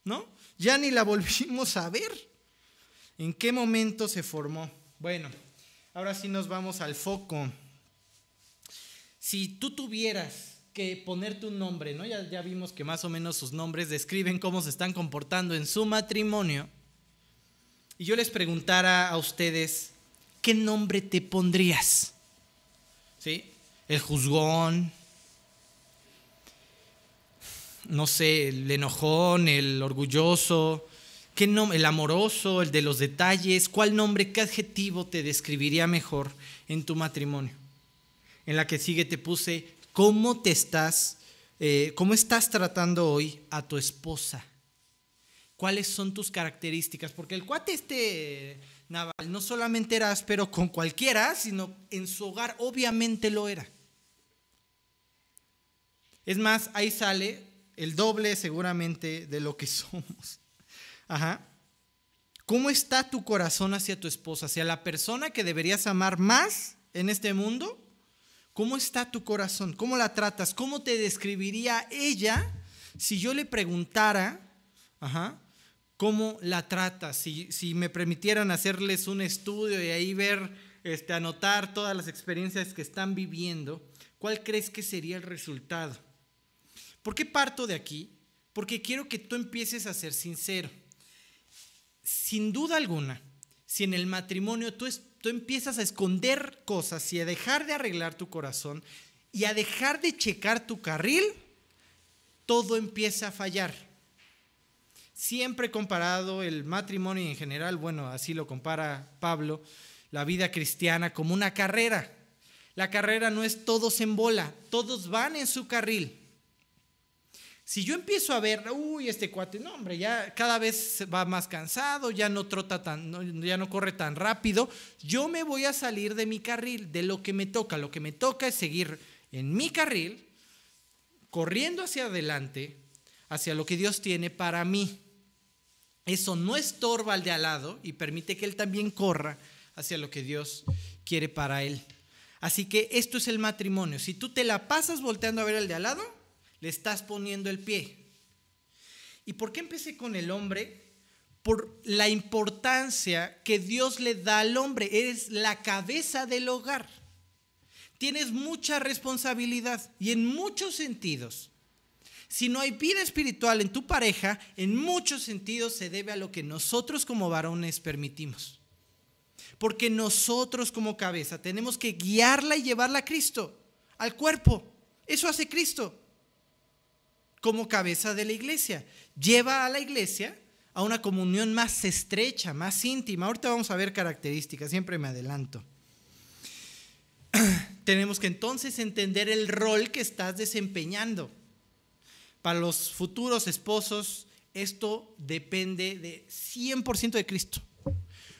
Speaker 1: ¿no? Ya ni la volvimos a ver. ¿En qué momento se formó? Bueno, ahora sí nos vamos al foco. Si tú tuvieras que ponerte un nombre, ¿no? Ya, ya vimos que más o menos sus nombres describen cómo se están comportando en su matrimonio. Y yo les preguntara a ustedes, ¿qué nombre te pondrías? ¿Sí? El juzgón, no sé, el enojón, el orgulloso, ¿qué el amoroso, el de los detalles, ¿cuál nombre, qué adjetivo te describiría mejor en tu matrimonio? En la que sigue te puse, ¿cómo te estás, eh, cómo estás tratando hoy a tu esposa? ¿Cuáles son tus características? Porque el cuate este Naval no solamente era áspero con cualquiera, sino en su hogar obviamente lo era. Es más, ahí sale el doble seguramente de lo que <laughs> somos. Ajá. ¿Cómo está tu corazón hacia tu esposa, hacia la persona que deberías amar más en este mundo? ¿Cómo está tu corazón? ¿Cómo la tratas? ¿Cómo te describiría ella si yo le preguntara, ajá, cómo la tratas? Si, me permitieran hacerles un estudio y ahí ver, este, anotar todas las experiencias que están viviendo, ¿cuál crees que sería el resultado? ¿Por qué parto de aquí? Porque quiero que tú empieces a ser sincero. Sin duda alguna, si en el matrimonio tú, tú empiezas a esconder cosas y a dejar de arreglar tu corazón y a dejar de checar tu carril, todo empieza a fallar. Siempre comparado el matrimonio en general, bueno, así lo compara Pablo, la vida cristiana como una carrera. La carrera no es todos en bola, todos van en su carril. Si yo empiezo a ver, uy, este cuate, no, hombre, ya cada vez va más cansado, ya no trota tan, ya no corre tan rápido, yo me voy a salir de mi carril, de lo que me toca. Lo que me toca es seguir en mi carril, corriendo hacia adelante, hacia lo que Dios tiene para mí. Eso no estorba al de al lado y permite que él también corra hacia lo que Dios quiere para él. Así que esto es el matrimonio. Si tú te la pasas volteando a ver al de al lado, le estás poniendo el pie. ¿Y por qué empecé con el hombre? Por la importancia que Dios le da al hombre. Eres la cabeza del hogar. Tienes mucha responsabilidad y en muchos sentidos. Si no hay vida espiritual en tu pareja, en muchos sentidos se debe a lo que nosotros como varones permitimos. Porque nosotros como cabeza tenemos que guiarla y llevarla a Cristo, al cuerpo. Eso hace Cristo como cabeza de la iglesia. Lleva a la iglesia a una comunión más estrecha, más íntima. Ahorita vamos a ver características, siempre me adelanto. <clears throat> Tenemos que entonces entender el rol que estás desempeñando. Para los futuros esposos, esto depende de 100% de Cristo.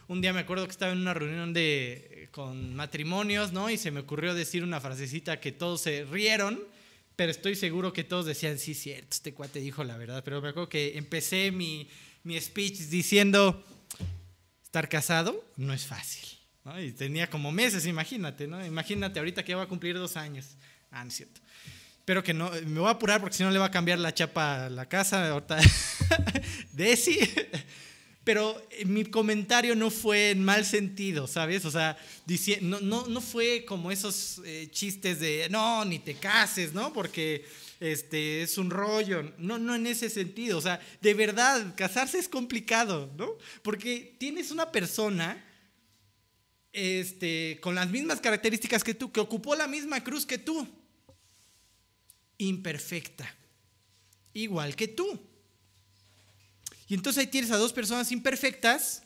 Speaker 1: Un día me acuerdo que estaba en una reunión de, con matrimonios, ¿no? Y se me ocurrió decir una frasecita que todos se rieron pero estoy seguro que todos decían, sí, cierto, este cuate dijo la verdad. Pero me acuerdo que empecé mi, mi speech diciendo, estar casado no es fácil. Y tenía como meses, imagínate, ¿no? Imagínate ahorita que va a cumplir dos años. Ah. Pero que no, me voy a apurar porque si no le va a cambiar la chapa a la casa. Ahorita, <laughs> Desi. Pero eh, mi comentario no fue en mal sentido, ¿sabes? O sea, no, no, no fue como esos eh, chistes de, no, ni te cases, ¿no? Porque este, es un rollo. No, no en ese sentido. O sea, de verdad, casarse es complicado, ¿no? Porque tienes una persona este, con las mismas características que tú, que ocupó la misma cruz que tú. Imperfecta. Igual que tú. Y entonces ahí tienes a dos personas imperfectas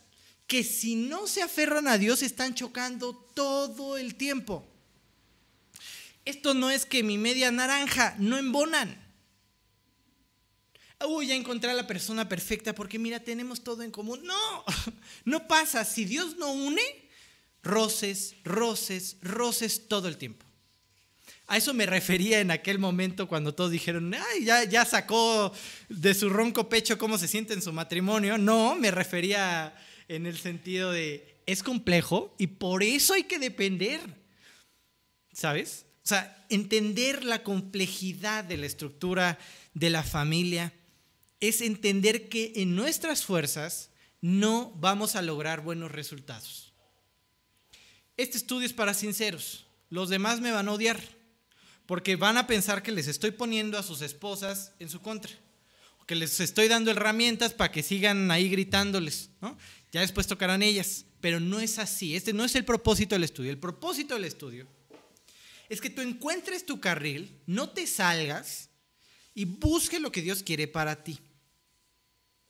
Speaker 1: que si no se aferran a Dios están chocando todo el tiempo. Esto no es que mi media naranja no embonan. Uy, ya encontré a la persona perfecta porque mira, tenemos todo en común. No, <laughs> no pasa. Si Dios no une, roces, roces, roces todo el tiempo. A eso me refería en aquel momento cuando todos dijeron, ay, ya, ya sacó de su ronco pecho cómo se siente en su matrimonio. No, me refería en el sentido de, es complejo y por eso hay que depender. ¿Sabes? O sea, entender la complejidad de la estructura de la familia es entender que en nuestras fuerzas no vamos a lograr buenos resultados. Este estudio es para sinceros. Los demás me van a odiar porque van a pensar que les estoy poniendo a sus esposas en su contra, o que les estoy dando herramientas para que sigan ahí gritándoles, ¿no? Ya después tocarán ellas, pero no es así. Este no es el propósito del estudio. El propósito del estudio es que tú encuentres tu carril, no te salgas y busques lo que Dios quiere para ti.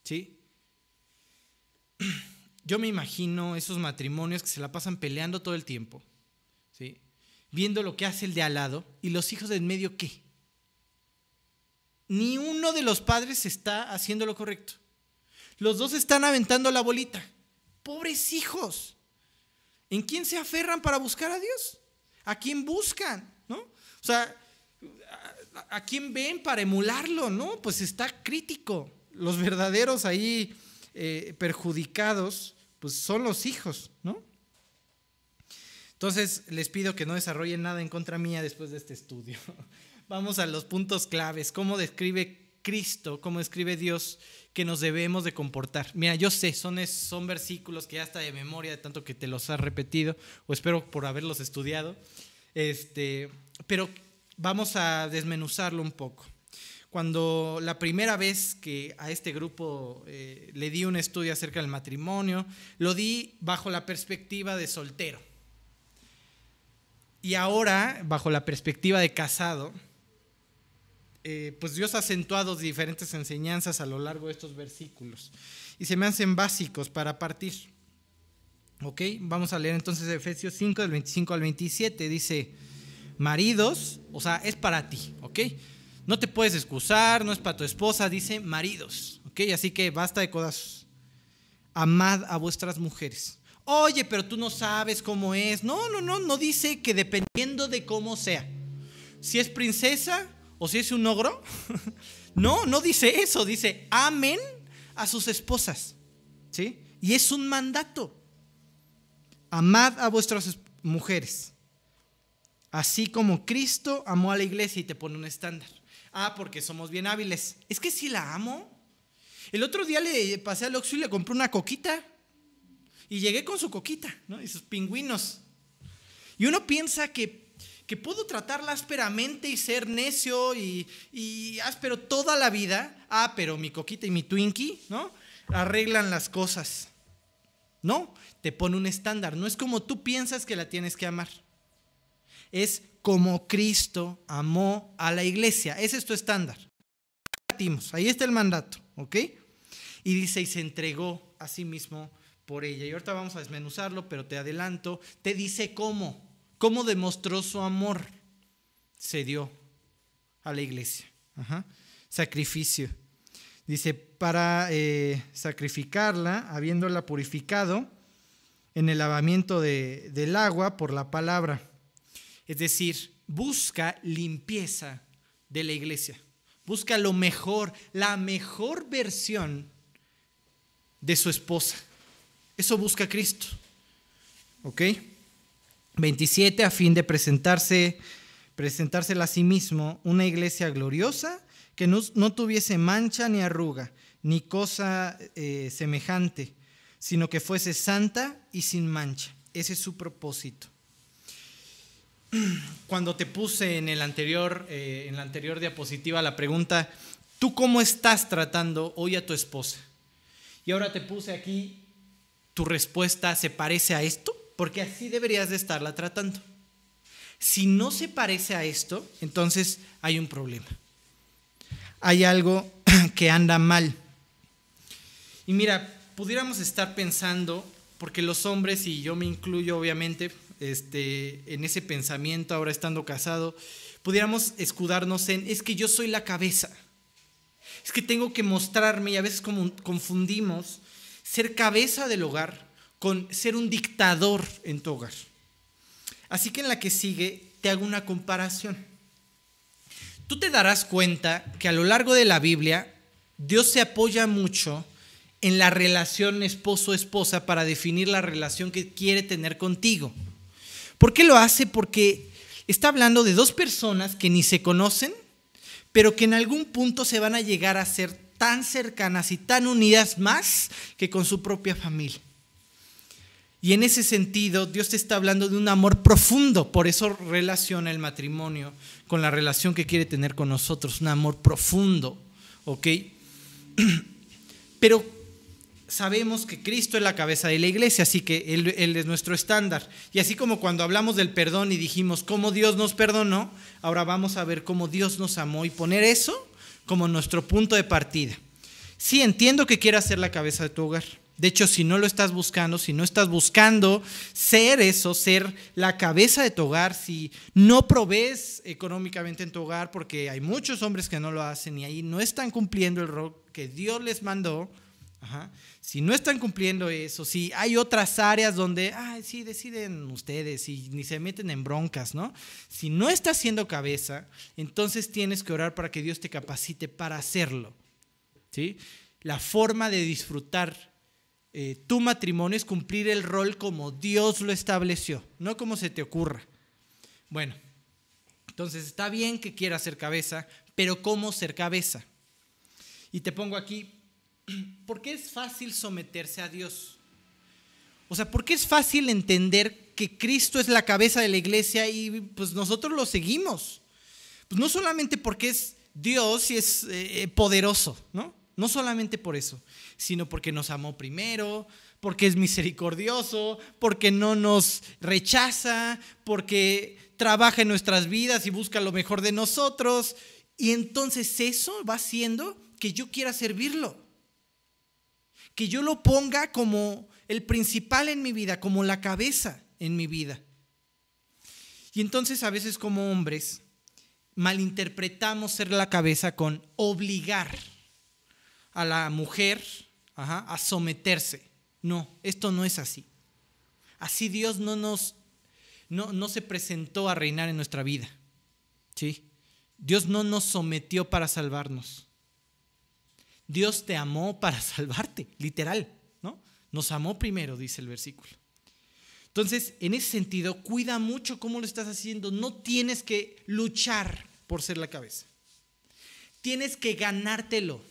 Speaker 1: ¿Sí? <clears throat> Yo me imagino esos matrimonios que se la pasan peleando todo el tiempo. Viendo lo que hace el de al lado y los hijos de en medio qué. Ni uno de los padres está haciendo lo correcto. Los dos están aventando la bolita. Pobres hijos. ¿En quién se aferran para buscar a Dios? ¿A quién buscan? ¿No? O sea, ¿a, quién ven para emularlo? No, pues está crítico. Los verdaderos ahí eh, perjudicados, pues son los hijos, ¿no? Entonces les pido que no desarrollen nada en contra mía después de este estudio. <laughs> Vamos a los puntos claves. ¿Cómo describe Cristo, cómo describe Dios que nos debemos de comportar. Mira, yo sé, son, son versículos que ya está de memoria de tanto que te los has repetido, o espero por haberlos estudiado, este, pero vamos a desmenuzarlo un poco. Cuando la primera vez que a este grupo eh, le di un estudio acerca del matrimonio, lo di bajo la perspectiva de soltero. Y ahora, bajo la perspectiva de casado, eh, pues Dios ha acentuado diferentes enseñanzas a lo largo de estos versículos y se me hacen básicos para partir. ¿Ok? Vamos a leer entonces Efesios 5 del 25 al 27. Dice, maridos, o sea, es para ti, ¿ok? No te puedes excusar, no es para tu esposa, dice maridos, ¿ok? Así que basta de codazos. Amad a vuestras mujeres. Oye, pero tú no sabes cómo es. No, no, no, no dice que dependiendo de cómo sea. Si es princesa, o si es un ogro. <laughs> no, no dice eso, dice amen a sus esposas. ¿Sí? Y es un mandato. Amad a vuestras mujeres. Así como Cristo amó a la iglesia y te pone un estándar. Ah, porque somos bien hábiles. Es que si la amo. El otro día le pasé al Oxxo y le compré una coquita. Y llegué con su coquita, ¿no? Y sus pingüinos. Y uno piensa que que puedo tratarla ásperamente y ser necio y, áspero toda la vida. Ah, pero mi coquita y mi Twinkie, ¿no? Arreglan las cosas. No, te pone un estándar. No es como tú piensas que la tienes que amar. Es como Cristo amó a la iglesia. Ese es tu estándar. Ahí está el mandato, ¿ok? Y dice, y se entregó a sí mismo por ella. Y ahorita vamos a desmenuzarlo, pero te adelanto, te dice cómo. ¿Cómo demostró su amor? Se dio a la iglesia. Sacrificio. Dice, para eh, sacrificarla, habiéndola purificado en el lavamiento del agua por la palabra. Es decir, busca limpieza de la iglesia. Busca lo mejor, la mejor versión de su esposa. Eso busca Cristo. ¿Ok? 27, a fin de presentarse, presentársela a sí mismo una iglesia gloriosa que no, tuviese mancha ni arruga, ni cosa eh, semejante, sino que fuese santa y sin mancha. Ese es su propósito. <clears throat> cuando te puse en, el anterior, eh, en la anterior diapositiva la pregunta, ¿tú cómo estás tratando hoy a tu esposa? Y ahora te puse aquí, ¿tu respuesta se parece a esto? Porque así deberías de estarla tratando. Si no se parece a esto, entonces hay un problema. Hay algo <clears throat> que anda mal. Y mira, pudiéramos estar pensando, porque los hombres, y yo me incluyo obviamente este, en ese pensamiento ahora estando casado, pudiéramos escudarnos en, es que yo soy la cabeza. Es que tengo que mostrarme y a veces confundimos ser cabeza del hogar con ser un dictador en tu hogar. Así que en la que sigue te hago una comparación. Tú te darás cuenta que a lo largo de la Biblia Dios se apoya mucho en la relación esposo-esposa para definir la relación que quiere tener contigo. ¿Por qué lo hace? Porque está hablando de dos personas que ni se conocen, pero que en algún punto se van a llegar a ser tan cercanas y tan unidas más que con su propia familia. Y en ese sentido, Dios te está hablando de un amor profundo, por eso relaciona el matrimonio con la relación que quiere tener con nosotros, un amor profundo, ¿ok? <clears throat> Pero sabemos que Cristo es la cabeza de la iglesia, así que él, él, es nuestro estándar. Y así como cuando hablamos del perdón y dijimos cómo Dios nos perdonó, ahora vamos a ver cómo Dios nos amó y poner eso como nuestro punto de partida. Sí, entiendo que quiera ser la cabeza de tu hogar. De hecho, si no lo estás buscando, si no estás buscando ser eso, ser la cabeza de tu hogar, si no provees económicamente en tu hogar, porque hay muchos hombres que no lo hacen y ahí no están cumpliendo el rol que Dios les mandó, si no están cumpliendo eso, si hay otras áreas donde, ay, sí, deciden ustedes y ni se meten en broncas, ¿no? Si no estás siendo cabeza, entonces tienes que orar para que Dios te capacite para hacerlo, ¿sí? La forma de disfrutar eh, tu matrimonio es cumplir el rol como Dios lo estableció, no como se te ocurra. Bueno, entonces está bien que quieras ser cabeza, pero ¿cómo ser cabeza? Y te pongo aquí, <clears throat> ¿por qué es fácil someterse a Dios? O sea, ¿por qué es fácil entender que Cristo es la cabeza de la iglesia y pues nosotros lo seguimos? Pues no solamente porque es Dios y es eh, poderoso, ¿no? No solamente por eso, sino porque nos amó primero, porque es misericordioso, porque no nos rechaza, porque trabaja en nuestras vidas y busca lo mejor de nosotros. Y entonces eso va haciendo que yo quiera servirlo, que yo lo ponga como el principal en mi vida, como la cabeza en mi vida. Y entonces a veces como hombres malinterpretamos ser la cabeza con obligar a la mujer a someterse. No, esto no es así. Así Dios no nos no, no se presentó a reinar en nuestra vida. ¿Sí? Dios no nos sometió para salvarnos. Dios te amó para <laughs> salvarte, literal, ¿no? Nos amó primero, dice el versículo. Entonces, en ese sentido, cuida mucho cómo lo estás haciendo. No tienes que luchar por ser la cabeza. Tienes que ganártelo.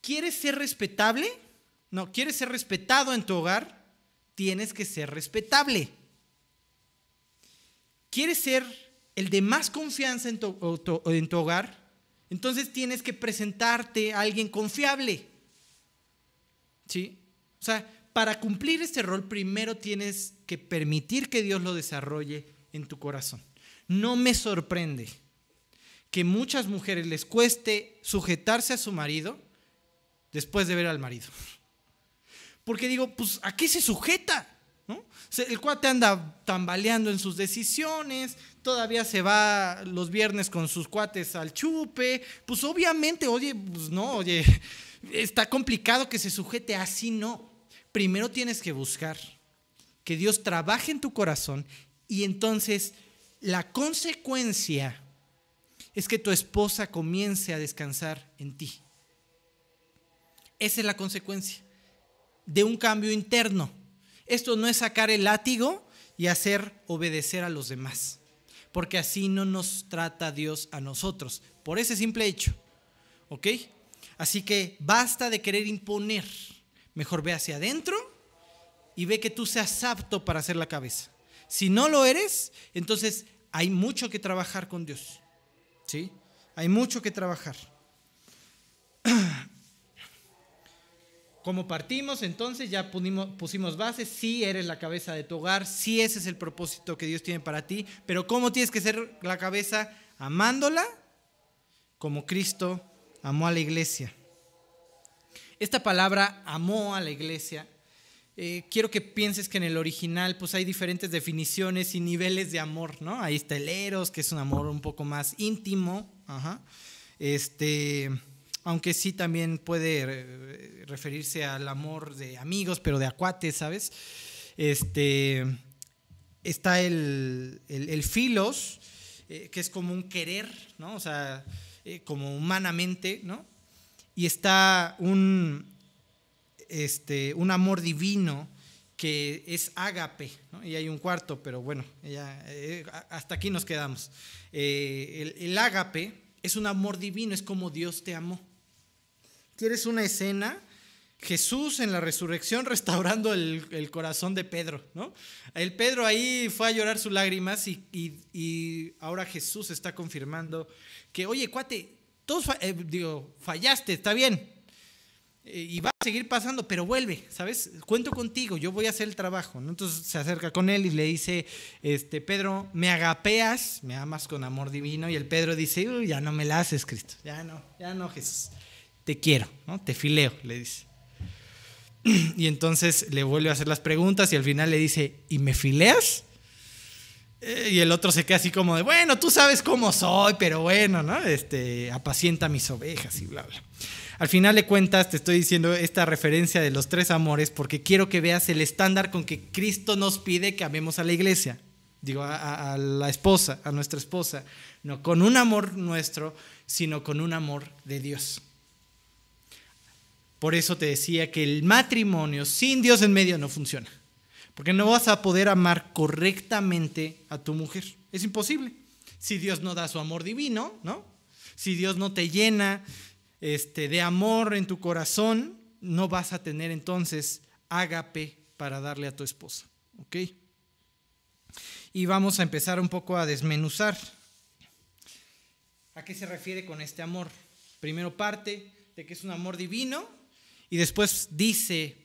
Speaker 1: ¿Quieres ser respetable? No, ¿quieres ser respetado en tu hogar? Tienes que ser respetable. ¿Quieres ser el de más confianza en tu, en tu hogar? Entonces tienes que presentarte a alguien confiable. ¿Sí? O sea, para cumplir este rol, primero tienes que permitir que Dios lo desarrolle en tu corazón. No me sorprende que muchas mujeres les cueste sujetarse a su marido después de ver al marido. Porque digo, pues, ¿a qué se sujeta? ¿No? El cuate anda tambaleando en sus decisiones, todavía se va los viernes con sus cuates al chupe, pues obviamente, oye, pues no, oye, está complicado que se sujete así, no. Primero tienes que buscar que Dios trabaje en tu corazón y entonces la consecuencia es que tu esposa comience a descansar en ti. Esa es la consecuencia de un cambio interno. Esto no es sacar el látigo y hacer obedecer a los demás, porque así no nos trata Dios a nosotros, por ese simple hecho. ¿Ok? Así que basta de querer imponer. Mejor ve hacia adentro y ve que tú seas apto para hacer la cabeza. Si no lo eres, entonces hay mucho que trabajar con Dios. ¿Sí? Hay mucho que trabajar. <clears throat> Como partimos, entonces ya pusimos, bases, sí eres la cabeza de tu hogar, sí ese es el propósito que Dios tiene para ti, pero ¿cómo tienes que ser la cabeza? Amándola como Cristo amó a la iglesia. Esta palabra amó a la iglesia. Eh, quiero que pienses que en el original pues hay diferentes definiciones y niveles de amor, ¿no? Ahí está el eros, que es un amor un poco más íntimo, Este, aunque sí también puede eh, referirse al amor de amigos, pero de acuates, ¿sabes? Este, está el, filos, eh, que es como un querer, ¿no? O sea, eh, como humanamente, ¿no? Y está un, este, un amor divino que es ágape, y hay un cuarto, pero bueno, ya, hasta aquí nos quedamos. el, el ágape es un amor divino, es como Dios te amó. ¿Quieres una escena? Jesús en la resurrección <laughs> restaurando el, corazón de Pedro, ¿no? El Pedro ahí fue a llorar sus lágrimas y, ahora Jesús está confirmando que, oye, cuate, todos, eh, digo, fallaste, está bien, eh, y va a seguir pasando, pero vuelve, ¿sabes? Cuento contigo, yo voy a hacer el trabajo. Entonces se acerca con él y le dice, este, Pedro, me agapeas, me amas con amor divino, y el Pedro dice, ya no me la haces, Cristo, ya no, ya no, Jesús te quiero, ¿no? Te fileo, le dice. <clears throat> Y entonces le vuelve a hacer las preguntas y al final le dice, ¿y me fileas? Eh, y el otro se queda así como de, bueno, tú sabes cómo soy, pero bueno, ¿no? Este, apacienta mis ovejas y bla, bla. Al final de cuentas, te estoy diciendo esta referencia de los tres amores porque quiero que veas el estándar con que Cristo nos pide que amemos a la iglesia. Digo, a la esposa, a nuestra esposa. No con un amor nuestro, sino con un amor de Dios. Por eso te decía que el matrimonio sin Dios en medio no funciona. Porque no vas a poder amar correctamente a tu mujer. Es imposible. Si Dios no da su amor divino, ¿no? Si Dios no te llena este, de amor en tu corazón, no vas a tener entonces ágape para darle a tu esposa. ¿Ok? Y vamos a empezar un poco a desmenuzar. ¿A qué se refiere con este amor? Primero parte de que es un amor divino y después dice,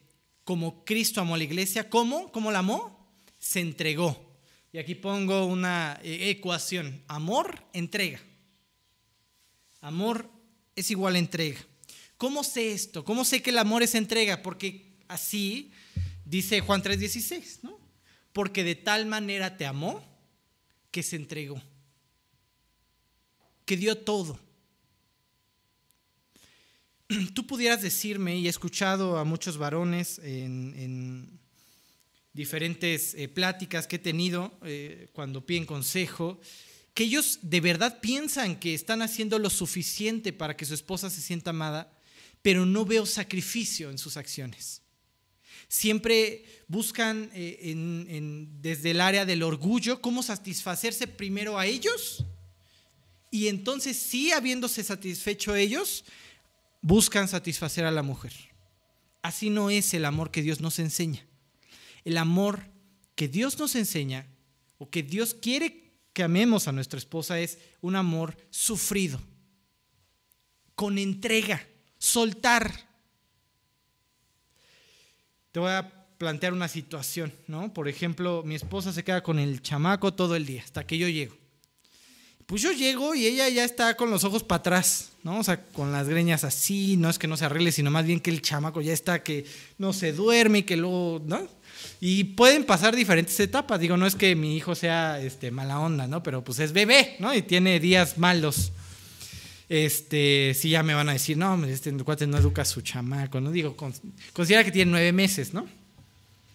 Speaker 1: como Cristo amó a la iglesia, ¿cómo? ¿Cómo la amó? Se entregó. Y aquí pongo una eh, ecuación. Amor, entrega. Amor es igual a entrega. ¿Cómo sé esto? ¿Cómo sé que el amor es entrega? Porque así dice Juan 3:16, ¿no? Porque de tal manera te amó que se entregó, que dio todo. <clears throat> tú pudieras decirme, y he escuchado a muchos varones en, diferentes eh, pláticas que he tenido eh, cuando piden consejo, que ellos de verdad piensan que están haciendo lo suficiente para que su esposa se sienta amada, pero no veo sacrificio en sus acciones. Siempre buscan eh, desde el área del orgullo cómo satisfacerse primero a ellos y entonces sí habiéndose satisfecho ellos, buscan satisfacer a la mujer. Así no es el amor que Dios nos enseña. El amor que Dios nos enseña o que Dios quiere que amemos a nuestra esposa es un amor sufrido, con entrega, soltar. Te voy a plantear una situación, ¿no? Por ejemplo, mi esposa se queda con el chamaco todo el día, hasta que yo llego. Pues yo llego y ella ya está con los ojos para atrás, ¿no? O sea, con las greñas así, no es que no se arregle, sino más bien que el chamaco ya está que no se duerme y que luego, ¿no? Y pueden pasar diferentes etapas, digo, no es que mi hijo sea este, mala onda, ¿no? Pero pues es bebé, ¿no? Y tiene días malos. Este, sí, ya me van a decir, no, este cuate no educa a su chamaco, ¿no? Digo, considera que tiene nueve meses, ¿no?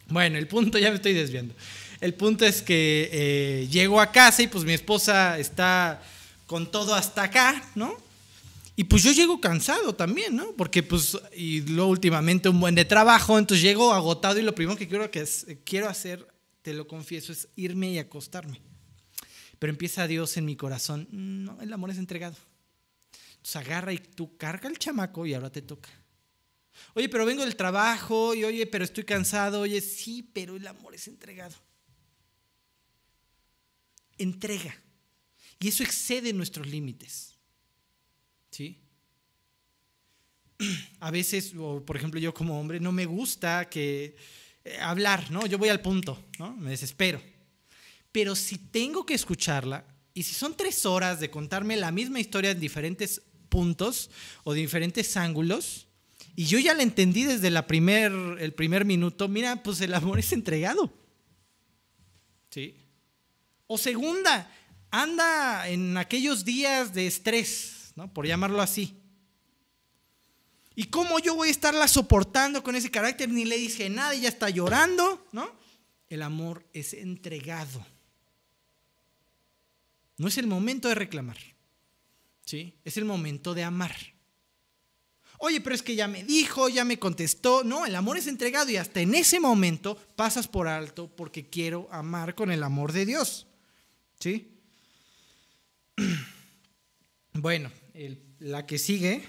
Speaker 1: Bueno, el punto, <laughs> ya me estoy desviando. El punto es que eh, llego a casa y pues mi esposa está con todo hasta acá, ¿no? Y pues yo llego cansado también, ¿no? Porque pues, y luego últimamente un buen de trabajo, entonces llego agotado y lo primero que quiero, que quiero hacer, te lo confieso, es irme y acostarme. Pero empieza Dios en mi corazón, no, el amor es entregado. Entonces agarra y tú carga el chamaco y ahora te toca. Oye, pero vengo del trabajo y oye, pero estoy cansado. Oye, sí, pero el amor es entregado. Entrega. Y eso excede nuestros límites. ¿Sí? <clears throat> A veces, por ejemplo, yo como hombre no me gusta que eh, hablar, ¿no? Yo voy al punto, ¿no? Me desespero. Pero si tengo que escucharla, y si son tres horas de contarme la misma historia en diferentes puntos o diferentes ángulos, y yo ya la entendí desde la primer, el primer minuto, mira, pues el amor es entregado. ¿Sí? O segunda, anda en aquellos días de estrés, ¿no? Por llamarlo así. ¿Y cómo yo voy a estarla soportando con ese carácter? Ni le dije nada, ella está llorando, ¿no? El amor es entregado. No es el momento de reclamar, ¿sí? Es el momento de amar. Oye, pero es que ya me dijo, ya me contestó. No, el amor es entregado y hasta en ese momento pasas por alto porque quiero amar con el amor de Dios. ¿Sí? <clears throat> Bueno, la que sigue,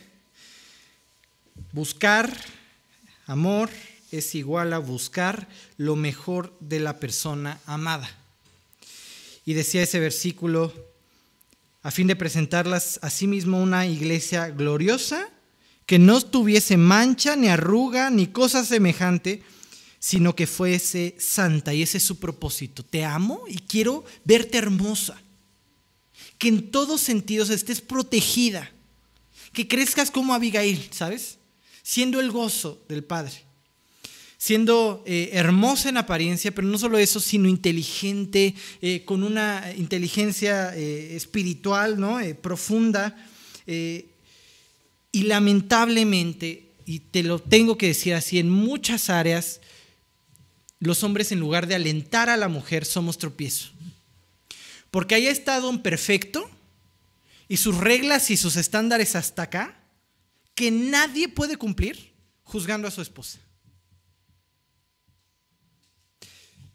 Speaker 1: buscar amor es igual a buscar lo mejor de la persona amada. Y decía ese versículo, a fin de presentarlas a sí mismo una iglesia gloriosa, que no tuviese mancha, ni arruga, ni cosa semejante, sino que fuese santa. Y ese es su propósito. Te amo y quiero verte hermosa. Que en todos sentidos estés protegida. Que crezcas como Abigail, ¿sabes? Siendo el gozo del Padre siendo eh, hermosa en apariencia, pero no solo eso, sino inteligente, eh, con una inteligencia eh, espiritual ¿no? profunda. y lamentablemente, y te lo tengo que decir así, en muchas áreas, los hombres en lugar de alentar a la mujer somos tropiezo. Porque haya estado un perfecto y sus reglas y sus estándares hasta acá, que nadie puede cumplir juzgando a su esposa.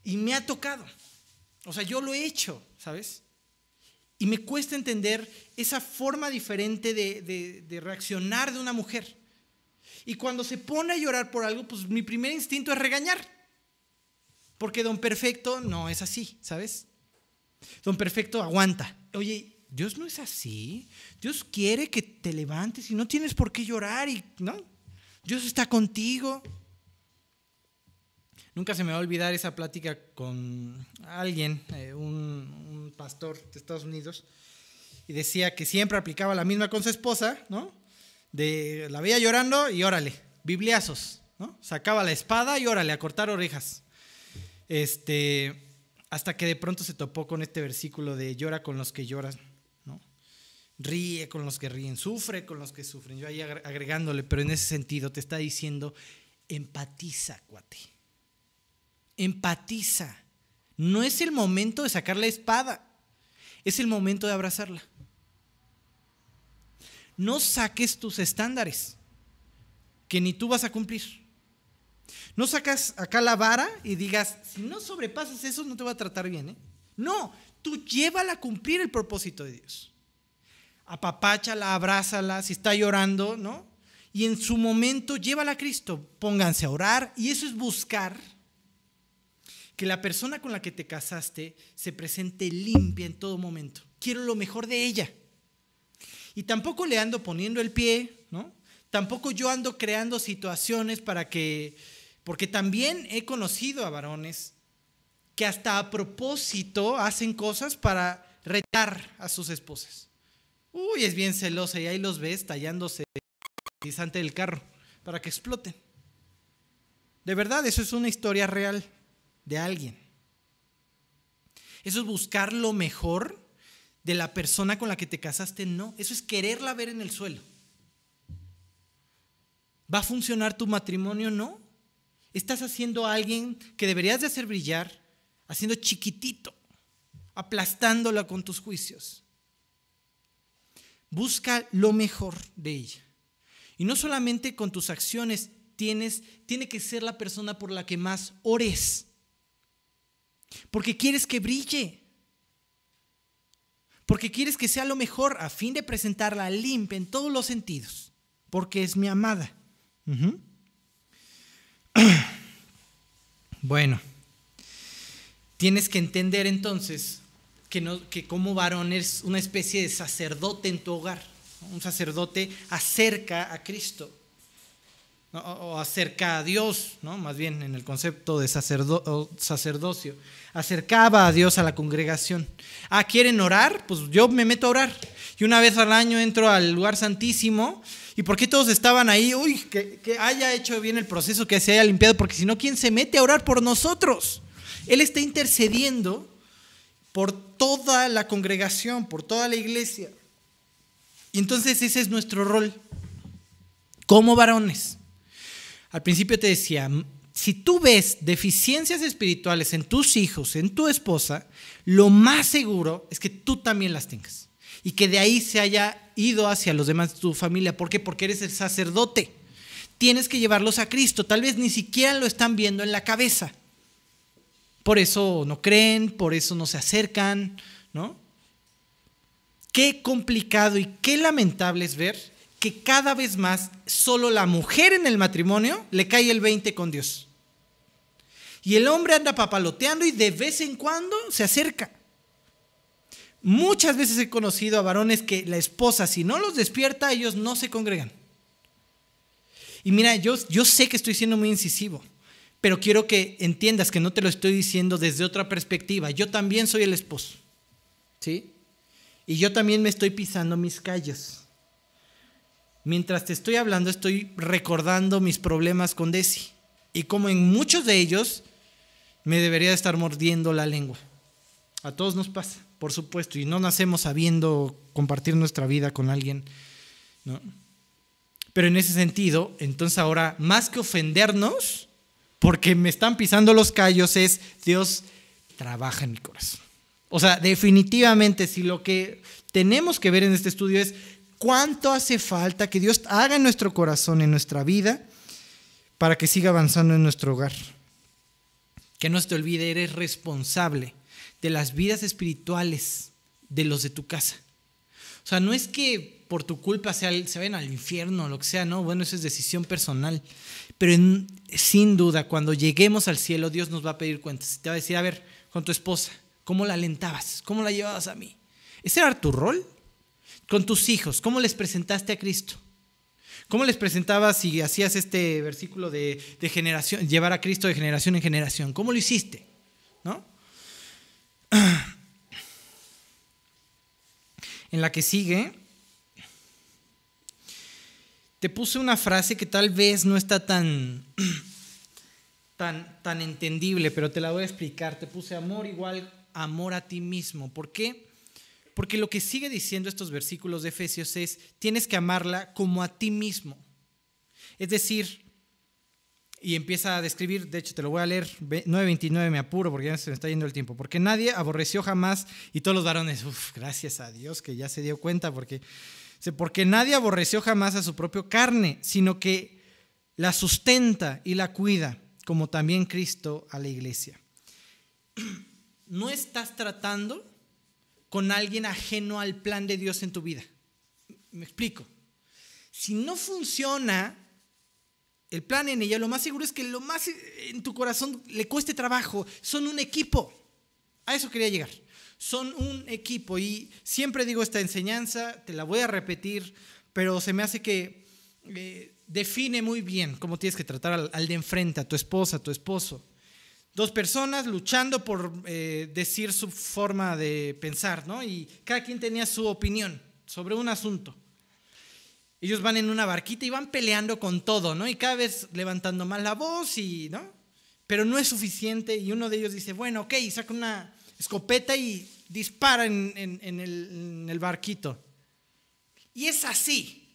Speaker 1: Y me ha tocado. O sea, yo lo he hecho, ¿sabes? Y me cuesta entender esa forma diferente de, reaccionar de una mujer. Y cuando se pone a llorar por algo, pues mi primer instinto es regañar. Porque don Perfecto no es así, ¿sabes? Don Perfecto aguanta. Oye, Dios no es así. Dios quiere que te levantes y no tienes por qué llorar y no. Dios está contigo. Nunca se me va a olvidar esa plática con alguien, eh, un, pastor de Estados Unidos, y decía que siempre aplicaba la misma con su esposa, ¿no? De la veía llorando y órale, bibliazos, ¿no? Sacaba la espada y órale, a cortar orejas. Este, hasta que de pronto se topó con este versículo de llora con los que lloran, ¿no? Ríe con los que ríen, sufre con los que sufren. Yo ahí agregándole, pero en ese sentido te está diciendo, empatiza, cuate empatiza. No es el momento de sacar la espada, es el momento de abrazarla. No saques tus estándares, que ni tú vas a cumplir. No sacas acá la vara y digas, si no sobrepasas eso, no te va a tratar bien. ¿eh? No, tú llévala a cumplir el propósito de Dios. Apapáchala, abrázala, si está llorando, ¿no? Y en su momento llévala a Cristo, pónganse a orar y eso es buscar que la persona con la que te casaste se presente limpia en todo momento. Quiero lo mejor de ella. Y tampoco le ando poniendo el pie, ¿no? Tampoco yo ando creando situaciones para que, porque también he conocido a varones que hasta a propósito hacen cosas para retar a sus esposas. Uy, es bien celosa y ahí los ves tallándose el del carro para que exploten. De verdad, eso es una historia real de alguien. Eso es buscar lo mejor de la persona con la que te casaste, no. Eso es quererla ver en el suelo. ¿Va a funcionar tu matrimonio? No. Estás haciendo a alguien que deberías de hacer brillar, haciendo chiquitito, aplastándola con tus juicios. Busca lo mejor de ella. Y no solamente con tus acciones, tienes, tiene que ser la persona por la que más ores. Porque quieres que brille. Porque quieres que sea lo mejor a fin de presentarla limpia en todos los sentidos. Porque es mi amada. <clears throat> Bueno, tienes que entender entonces que, no, que como varón es una especie de sacerdote en tu hogar. Un sacerdote acerca a Cristo o acerca a Dios, ¿no? más bien en el concepto de sacerdocio. Acercaba a Dios a la congregación. Ah, ¿quieren orar? Pues yo me meto a orar. Y una vez al año entro al lugar santísimo. ¿Y por qué todos estaban ahí? Uy, que, que haya hecho bien el proceso, que se haya limpiado, porque si no, ¿quién se mete a orar por nosotros? Él está intercediendo por toda la congregación, por toda la iglesia. Y entonces ese es nuestro rol como varones. Al principio te decía, si tú ves deficiencias espirituales en tus hijos, en tu esposa, lo más seguro es que tú también las tengas. Y que de ahí se haya ido hacia los demás de tu familia. ¿Por qué? Porque eres el sacerdote. Tienes que llevarlos a Cristo. Tal vez ni siquiera lo están viendo en la cabeza. Por eso no creen, por eso no se acercan, ¿no? Qué complicado y qué lamentable es ver que cada vez más solo la mujer en el matrimonio le cae el 20 con Dios. Y el hombre anda papaloteando y de vez en cuando se acerca. Muchas veces he conocido a varones que la esposa, si no los despierta, ellos no se congregan. Y mira, yo, yo sé que estoy siendo muy incisivo, pero quiero que entiendas que no te lo estoy diciendo desde otra perspectiva. Yo también soy el esposo. ¿Sí? Y yo también me estoy pisando mis calles. Mientras te estoy hablando, estoy recordando mis problemas con Desi. Y como en muchos de ellos, me debería estar mordiendo la lengua. A todos nos pasa, por supuesto, y no nacemos sabiendo compartir nuestra vida con alguien. ¿no? Pero en ese sentido, entonces ahora, más que ofendernos, porque me están pisando los callos, es Dios trabaja en mi corazón. O sea, definitivamente, si lo que tenemos que ver en este estudio es cuánto hace falta que Dios haga en nuestro corazón, en nuestra vida, para que siga avanzando en nuestro hogar. Que no se te olvide, eres responsable de las vidas espirituales de los de tu casa. O sea, no es que por tu culpa se vayan al infierno o lo que sea, no, bueno, eso es decisión personal. Pero sin duda, cuando lleguemos al cielo, Dios nos va a pedir cuentas. Te va a decir, a ver, con tu esposa, ¿cómo la alentabas? ¿Cómo la llevabas a mí? ¿Ese era tu rol? Con tus hijos, ¿cómo les presentaste a Cristo? ¿Cómo les presentabas si hacías este versículo de, generación, llevar a Cristo de generación en generación? ¿Cómo lo hiciste? ¿No? <clears throat> En la que sigue, te puse una frase que tal vez no está tan, <clears throat> tan, tan entendible, pero te la voy a explicar. Te puse amor igual amor a ti mismo. ¿Por qué? Porque lo que sigue diciendo estos versículos de Efesios es, tienes que amarla como a ti mismo. Es decir, y empieza a describir, de hecho te lo voy a leer, 9.29 me apuro porque ya se me está yendo el tiempo, porque nadie aborreció jamás, y todos los varones, uff, gracias a Dios que ya se dio cuenta, porque, porque nadie aborreció jamás a su propia carne, sino que la sustenta y la cuida, como también Cristo a la iglesia. <clears throat> No estás tratando con alguien ajeno al plan de Dios en tu vida. Me explico. Si no funciona el plan en ella, lo más seguro es que lo más en tu corazón le cueste trabajo. Son un equipo. A eso quería llegar. Son un equipo. Y siempre digo esta enseñanza, te la voy a repetir, pero se me hace que eh, define muy bien cómo tienes que tratar al, al de enfrente, a tu esposa, a tu esposo. Dos personas luchando por eh, decir su forma de pensar, ¿no? Y cada quien tenía su opinión sobre un asunto. Ellos van en una barquita y van peleando con todo, ¿no? Y cada vez levantando más la voz y, ¿no? Pero no es suficiente y uno de ellos dice, bueno, ok, saca una escopeta y dispara en, el, en el barquito. Y es así.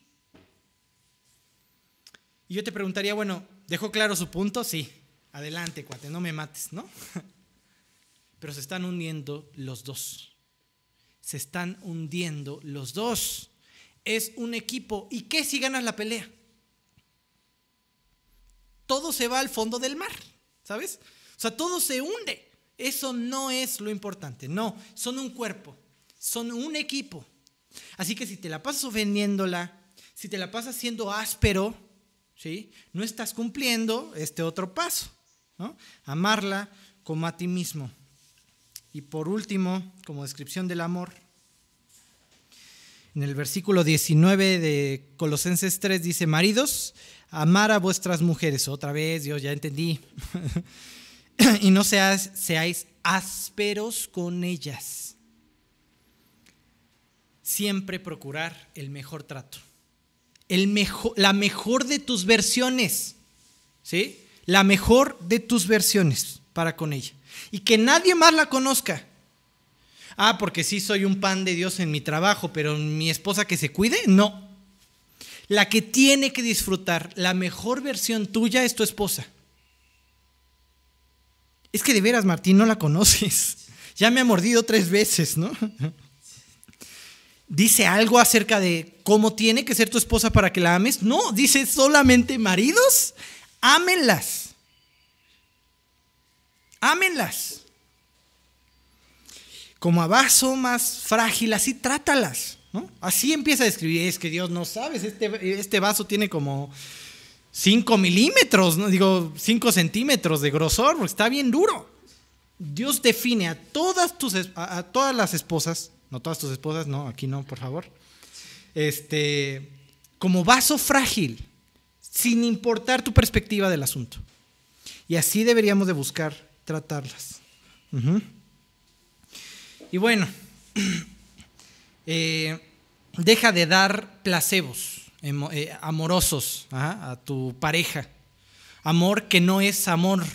Speaker 1: Y yo te preguntaría, bueno, ¿dejó claro su punto? Sí. Adelante, cuate, no me mates, ¿no? <laughs> Pero se están hundiendo los dos. Se están hundiendo los dos. Es un equipo. ¿Y qué si ganas la pelea? Todo se va al fondo del mar, ¿sabes? O sea, todo se hunde. Eso no es lo importante. No, son un cuerpo. Son un equipo. Así que si te la pasas ofendiéndola, si te la pasas siendo áspero, ¿sí? No estás cumpliendo este otro paso. Amarla como a ti mismo. Y por último, como descripción del amor, en el versículo 19 de Colosenses 3 dice, maridos, amar a vuestras mujeres. Otra vez, Dios, ya entendí. <laughs> y no seáis ásperos con ellas. Siempre procurar el mejor trato. El mejor, la mejor de tus versiones. ¿Sí? La mejor de tus versiones para con ella. Y que nadie más la conozca. Ah, porque sí soy un pan de Dios en mi trabajo, pero mi esposa que se cuide, no. La que tiene que disfrutar la mejor versión tuya es tu esposa. Es que de veras, Martín, no la conoces. <laughs> Ya me ha mordido tres veces, ¿no? <laughs> ¿Dice algo acerca de cómo tiene que ser tu esposa para que la ames? No, dice solamente maridos, ámenlas. Ámenlas. Como a vaso más frágil, así trátalas. ¿no? Así empieza a describir, es que Dios no sabes, este, este vaso tiene como 5 milímetros, ¿no? digo 5 centímetros de grosor, porque está bien duro. Dios define a todas, tus, a, todas las esposas, no todas tus esposas, no, aquí no, por favor, este, como vaso frágil, sin importar tu perspectiva del asunto. Y así deberíamos de buscar tratarlas. Y bueno, <clears throat> eh, deja de dar placebos. Eh, amorosos a tu pareja. Amor que no es amor,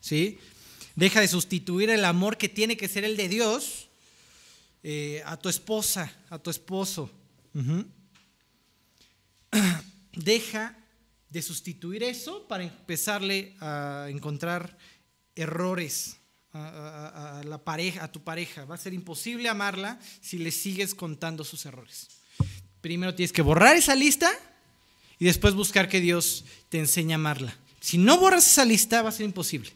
Speaker 1: ¿sí? Deja de sustituir el amor que tiene que ser el de Dios eh, a tu esposa, a tu esposo. <clears throat> Deja de sustituir eso para empezarle a encontrar errores a, la pareja, a tu pareja. Va a ser imposible amarla si le sigues contando sus errores primero tienes que borrar esa lista y después buscar que Dios te enseñe a amarla. Si no borras esa lista, va a ser imposible.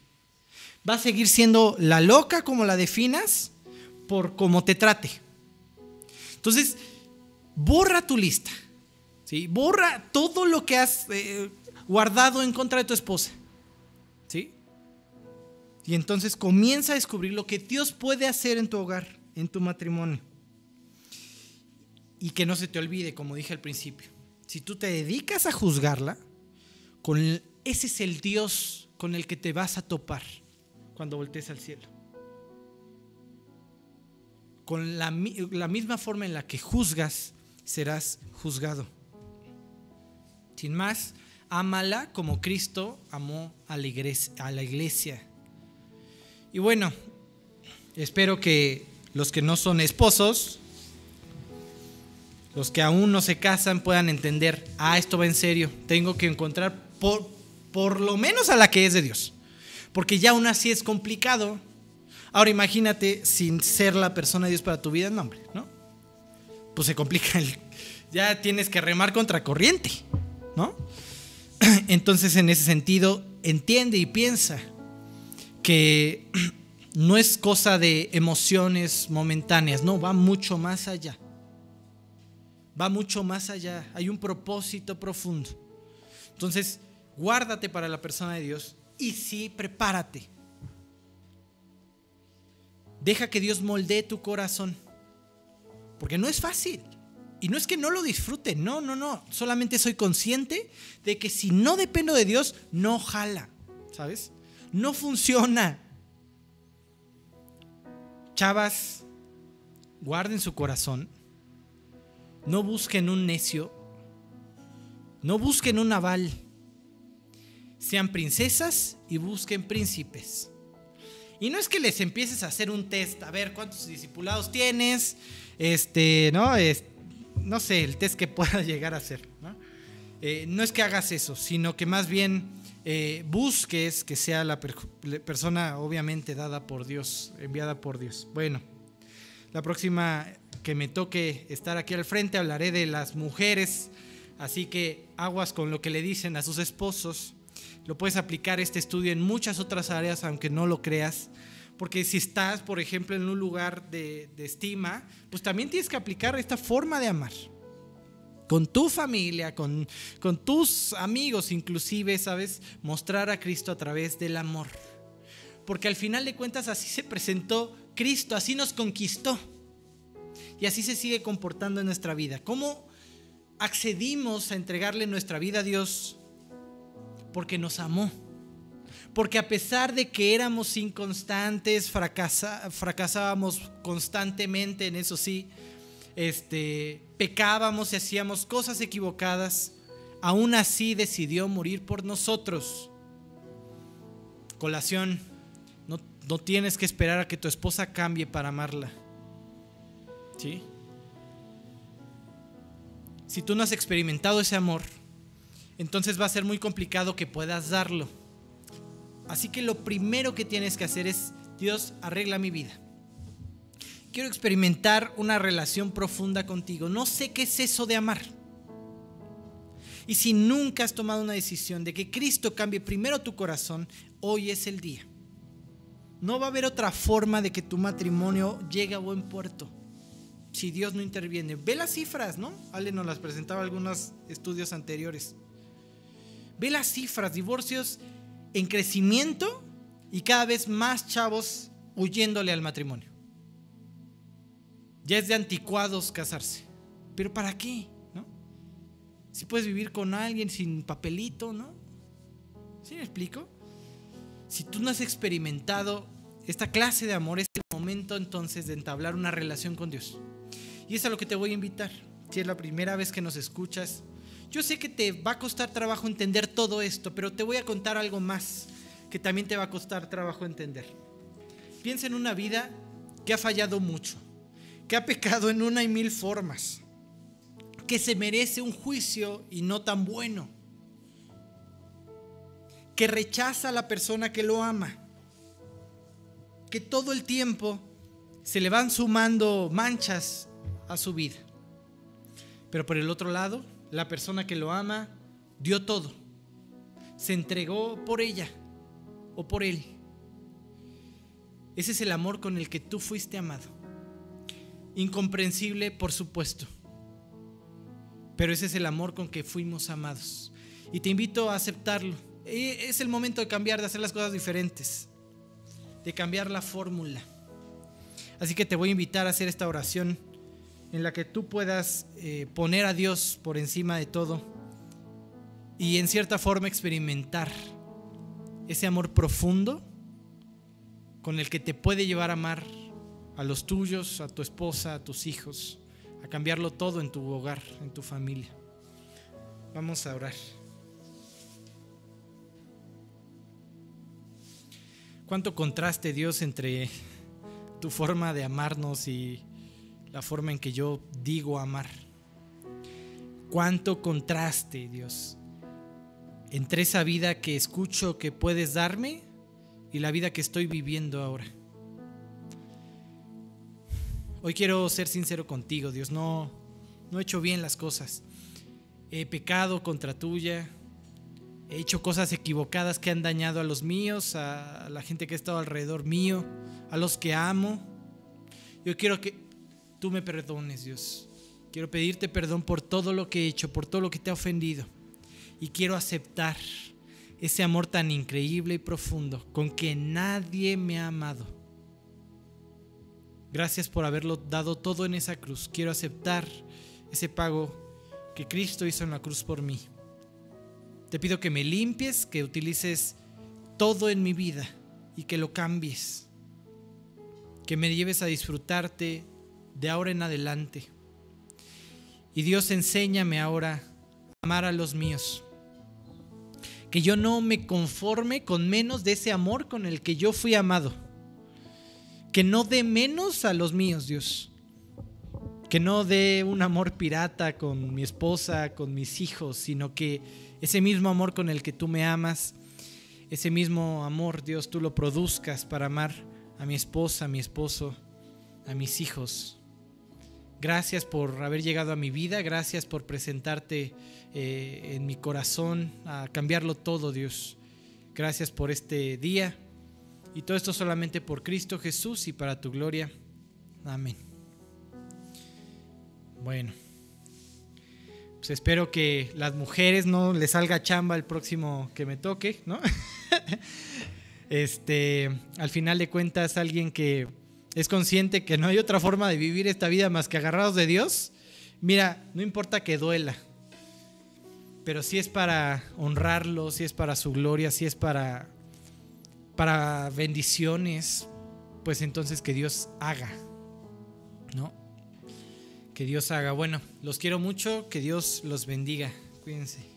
Speaker 1: Va a seguir siendo la loca como la definas por cómo te trate. Entonces, borra tu lista. Borra todo lo que has eh, guardado en contra de tu esposa. ¿sí? Y entonces comienza a descubrir lo que Dios puede hacer en tu hogar, en tu matrimonio. Y que no se te olvide, como dije al principio, si tú te dedicas a juzgarla, ese es el Dios con el que te vas a topar cuando voltees al cielo. Con la misma forma en la que juzgas, serás juzgado. Sin más, ámala como Cristo amó a la iglesia. Y bueno, espero que los que no son esposos los que aún no se casan puedan entender, ah, esto va en serio, tengo que encontrar por, por lo menos a la que es de Dios. Porque ya aún así es complicado. Ahora imagínate sin ser la persona de Dios para tu vida, no, hombre, ¿no? Pues se complica, el, ya tienes que remar contra corriente, <clears throat> Entonces en ese sentido, entiende y piensa que <clears throat> no es cosa de emociones momentáneas, no, va mucho más allá va mucho más allá, hay un propósito profundo. Entonces, guárdate para la persona de Dios y sí, prepárate. Deja que Dios moldee tu corazón, porque no es fácil. Y no es que no lo disfrute, no, no, no. Solamente soy consciente de que si no dependo de Dios, no jala, ¿sabes? No funciona. Chavas, guarden su corazón no busquen un necio. No busquen un naval. Sean princesas y busquen príncipes. Y no es que les empieces a hacer un test, a ver cuántos discipulados tienes, este, ¿no? No sé, el test que <laughs> pueda llegar a hacer. ¿no? Eh, no es que hagas eso, sino que más bien eh, busques que sea la persona obviamente dada por Dios, enviada por Dios. Bueno, la próxima que me toque estar aquí al frente, hablaré de las mujeres, así que aguas con lo que le dicen a sus esposos. Lo puedes aplicar este estudio en muchas otras áreas, aunque no lo creas. Porque si estás, por ejemplo, en un lugar de, estima, pues también tienes que aplicar esta forma de amar. Con tu familia, con, con tus amigos inclusive, ¿sabes? Mostrar a Cristo a través del amor. Porque al final de cuentas así se presentó Cristo, así nos conquistó. Y así se sigue comportando en nuestra vida. ¿Cómo accedimos a entregarle nuestra vida a Dios? Porque nos amó. Porque a pesar de que éramos inconstantes, fracasábamos constantemente en eso sí, este, pecábamos y hacíamos cosas equivocadas, aún así decidió morir por nosotros. Colación, no, no tienes que esperar a que tu esposa cambie para amarla. ¿Sí? Si tú no has experimentado ese amor, entonces va a ser muy complicado que puedas darlo. Así que lo primero que tienes que hacer es, Dios, arregla mi vida. Quiero experimentar una relación profunda contigo. No sé qué es eso de amar. Y si nunca has tomado una decisión de que Cristo cambie primero tu corazón, hoy es el día. No va a haber otra forma de que tu matrimonio llegue a buen puerto si Dios no interviene. Ve las cifras, ¿no? Ale nos las presentaba algunos estudios anteriores. Ve las cifras, divorcios en crecimiento y cada vez más chavos huyéndole al matrimonio. Ya es de anticuados casarse. Pero ¿para qué? ¿No? Si puedes vivir con alguien sin papelito, ¿no? ¿Sí me explico? Si tú no has experimentado esta clase de amor, es el momento entonces de entablar una relación con Dios. Y es a lo que te voy a invitar. Si es la primera vez que nos escuchas, yo sé que te va a costar trabajo entender todo esto, pero te voy a contar algo más que también te va a costar trabajo entender. Piensa en una vida que ha fallado mucho, que ha pecado en una y mil formas, que se merece un juicio y no tan bueno, que rechaza a la persona que lo ama, que todo el tiempo se le van sumando manchas a su vida. Pero por el otro lado, la persona que lo ama dio todo. Se entregó por ella o por él. Ese es el amor con el que tú fuiste amado. Incomprensible, por supuesto. Pero ese es el amor con que fuimos amados. Y te invito a aceptarlo. E, es el momento de cambiar, de hacer las cosas diferentes. De cambiar la fórmula. Así que te voy a invitar a hacer esta oración en la que tú puedas eh, poner a Dios por encima de todo y en cierta forma experimentar ese amor profundo con el que te puede llevar a amar a los tuyos, a tu esposa, a tus hijos, a cambiarlo todo en tu hogar, en tu familia. Vamos a orar. Cuánto contraste Dios entre tu forma de amarnos y la forma en que yo digo amar. Cuánto contraste, Dios, entre esa vida que escucho que puedes darme y la vida que estoy viviendo ahora. Hoy quiero ser sincero contigo, Dios, no, no he hecho bien las cosas. He pecado contra tuya, he hecho cosas equivocadas que han dañado a los míos, a la gente que ha estado alrededor mío, a los que amo. Yo quiero que tú me perdones, Dios. Quiero pedirte perdón por todo lo que he hecho, por todo lo que te ha ofendido. Y quiero aceptar ese amor tan increíble y profundo con que nadie me ha amado. Gracias por haberlo dado todo en esa cruz. Quiero aceptar ese pago que Cristo hizo en la cruz por mí. Te pido que me limpies, que utilices todo en mi vida y que lo cambies. Que me lleves a disfrutarte de ahora en adelante. Y Dios enséñame ahora a amar a los míos. Que yo no me conforme con menos de ese amor con el que yo fui amado. Que no dé menos a los míos, Dios. Que no dé un amor pirata con mi esposa, con mis hijos, sino que ese mismo amor con el que tú me amas, ese mismo amor, Dios, tú lo produzcas para amar a mi esposa, a mi esposo, a mis hijos. Gracias por haber llegado a mi vida, gracias por presentarte eh, en mi corazón, a cambiarlo todo, Dios. Gracias por este día y todo esto solamente por Cristo Jesús y para tu gloria. Amén. Bueno, pues espero que las mujeres no les salga chamba el próximo que me toque, ¿no? <laughs> este, al final de cuentas, alguien que es consciente que no hay otra forma de vivir esta vida más que agarrados de Dios, mira, no importa que duela, pero si es para honrarlo, si es para su gloria, si es para, para bendiciones, pues entonces que Dios haga, ¿no? Que Dios haga. Bueno, los quiero mucho, que Dios los bendiga. Cuídense.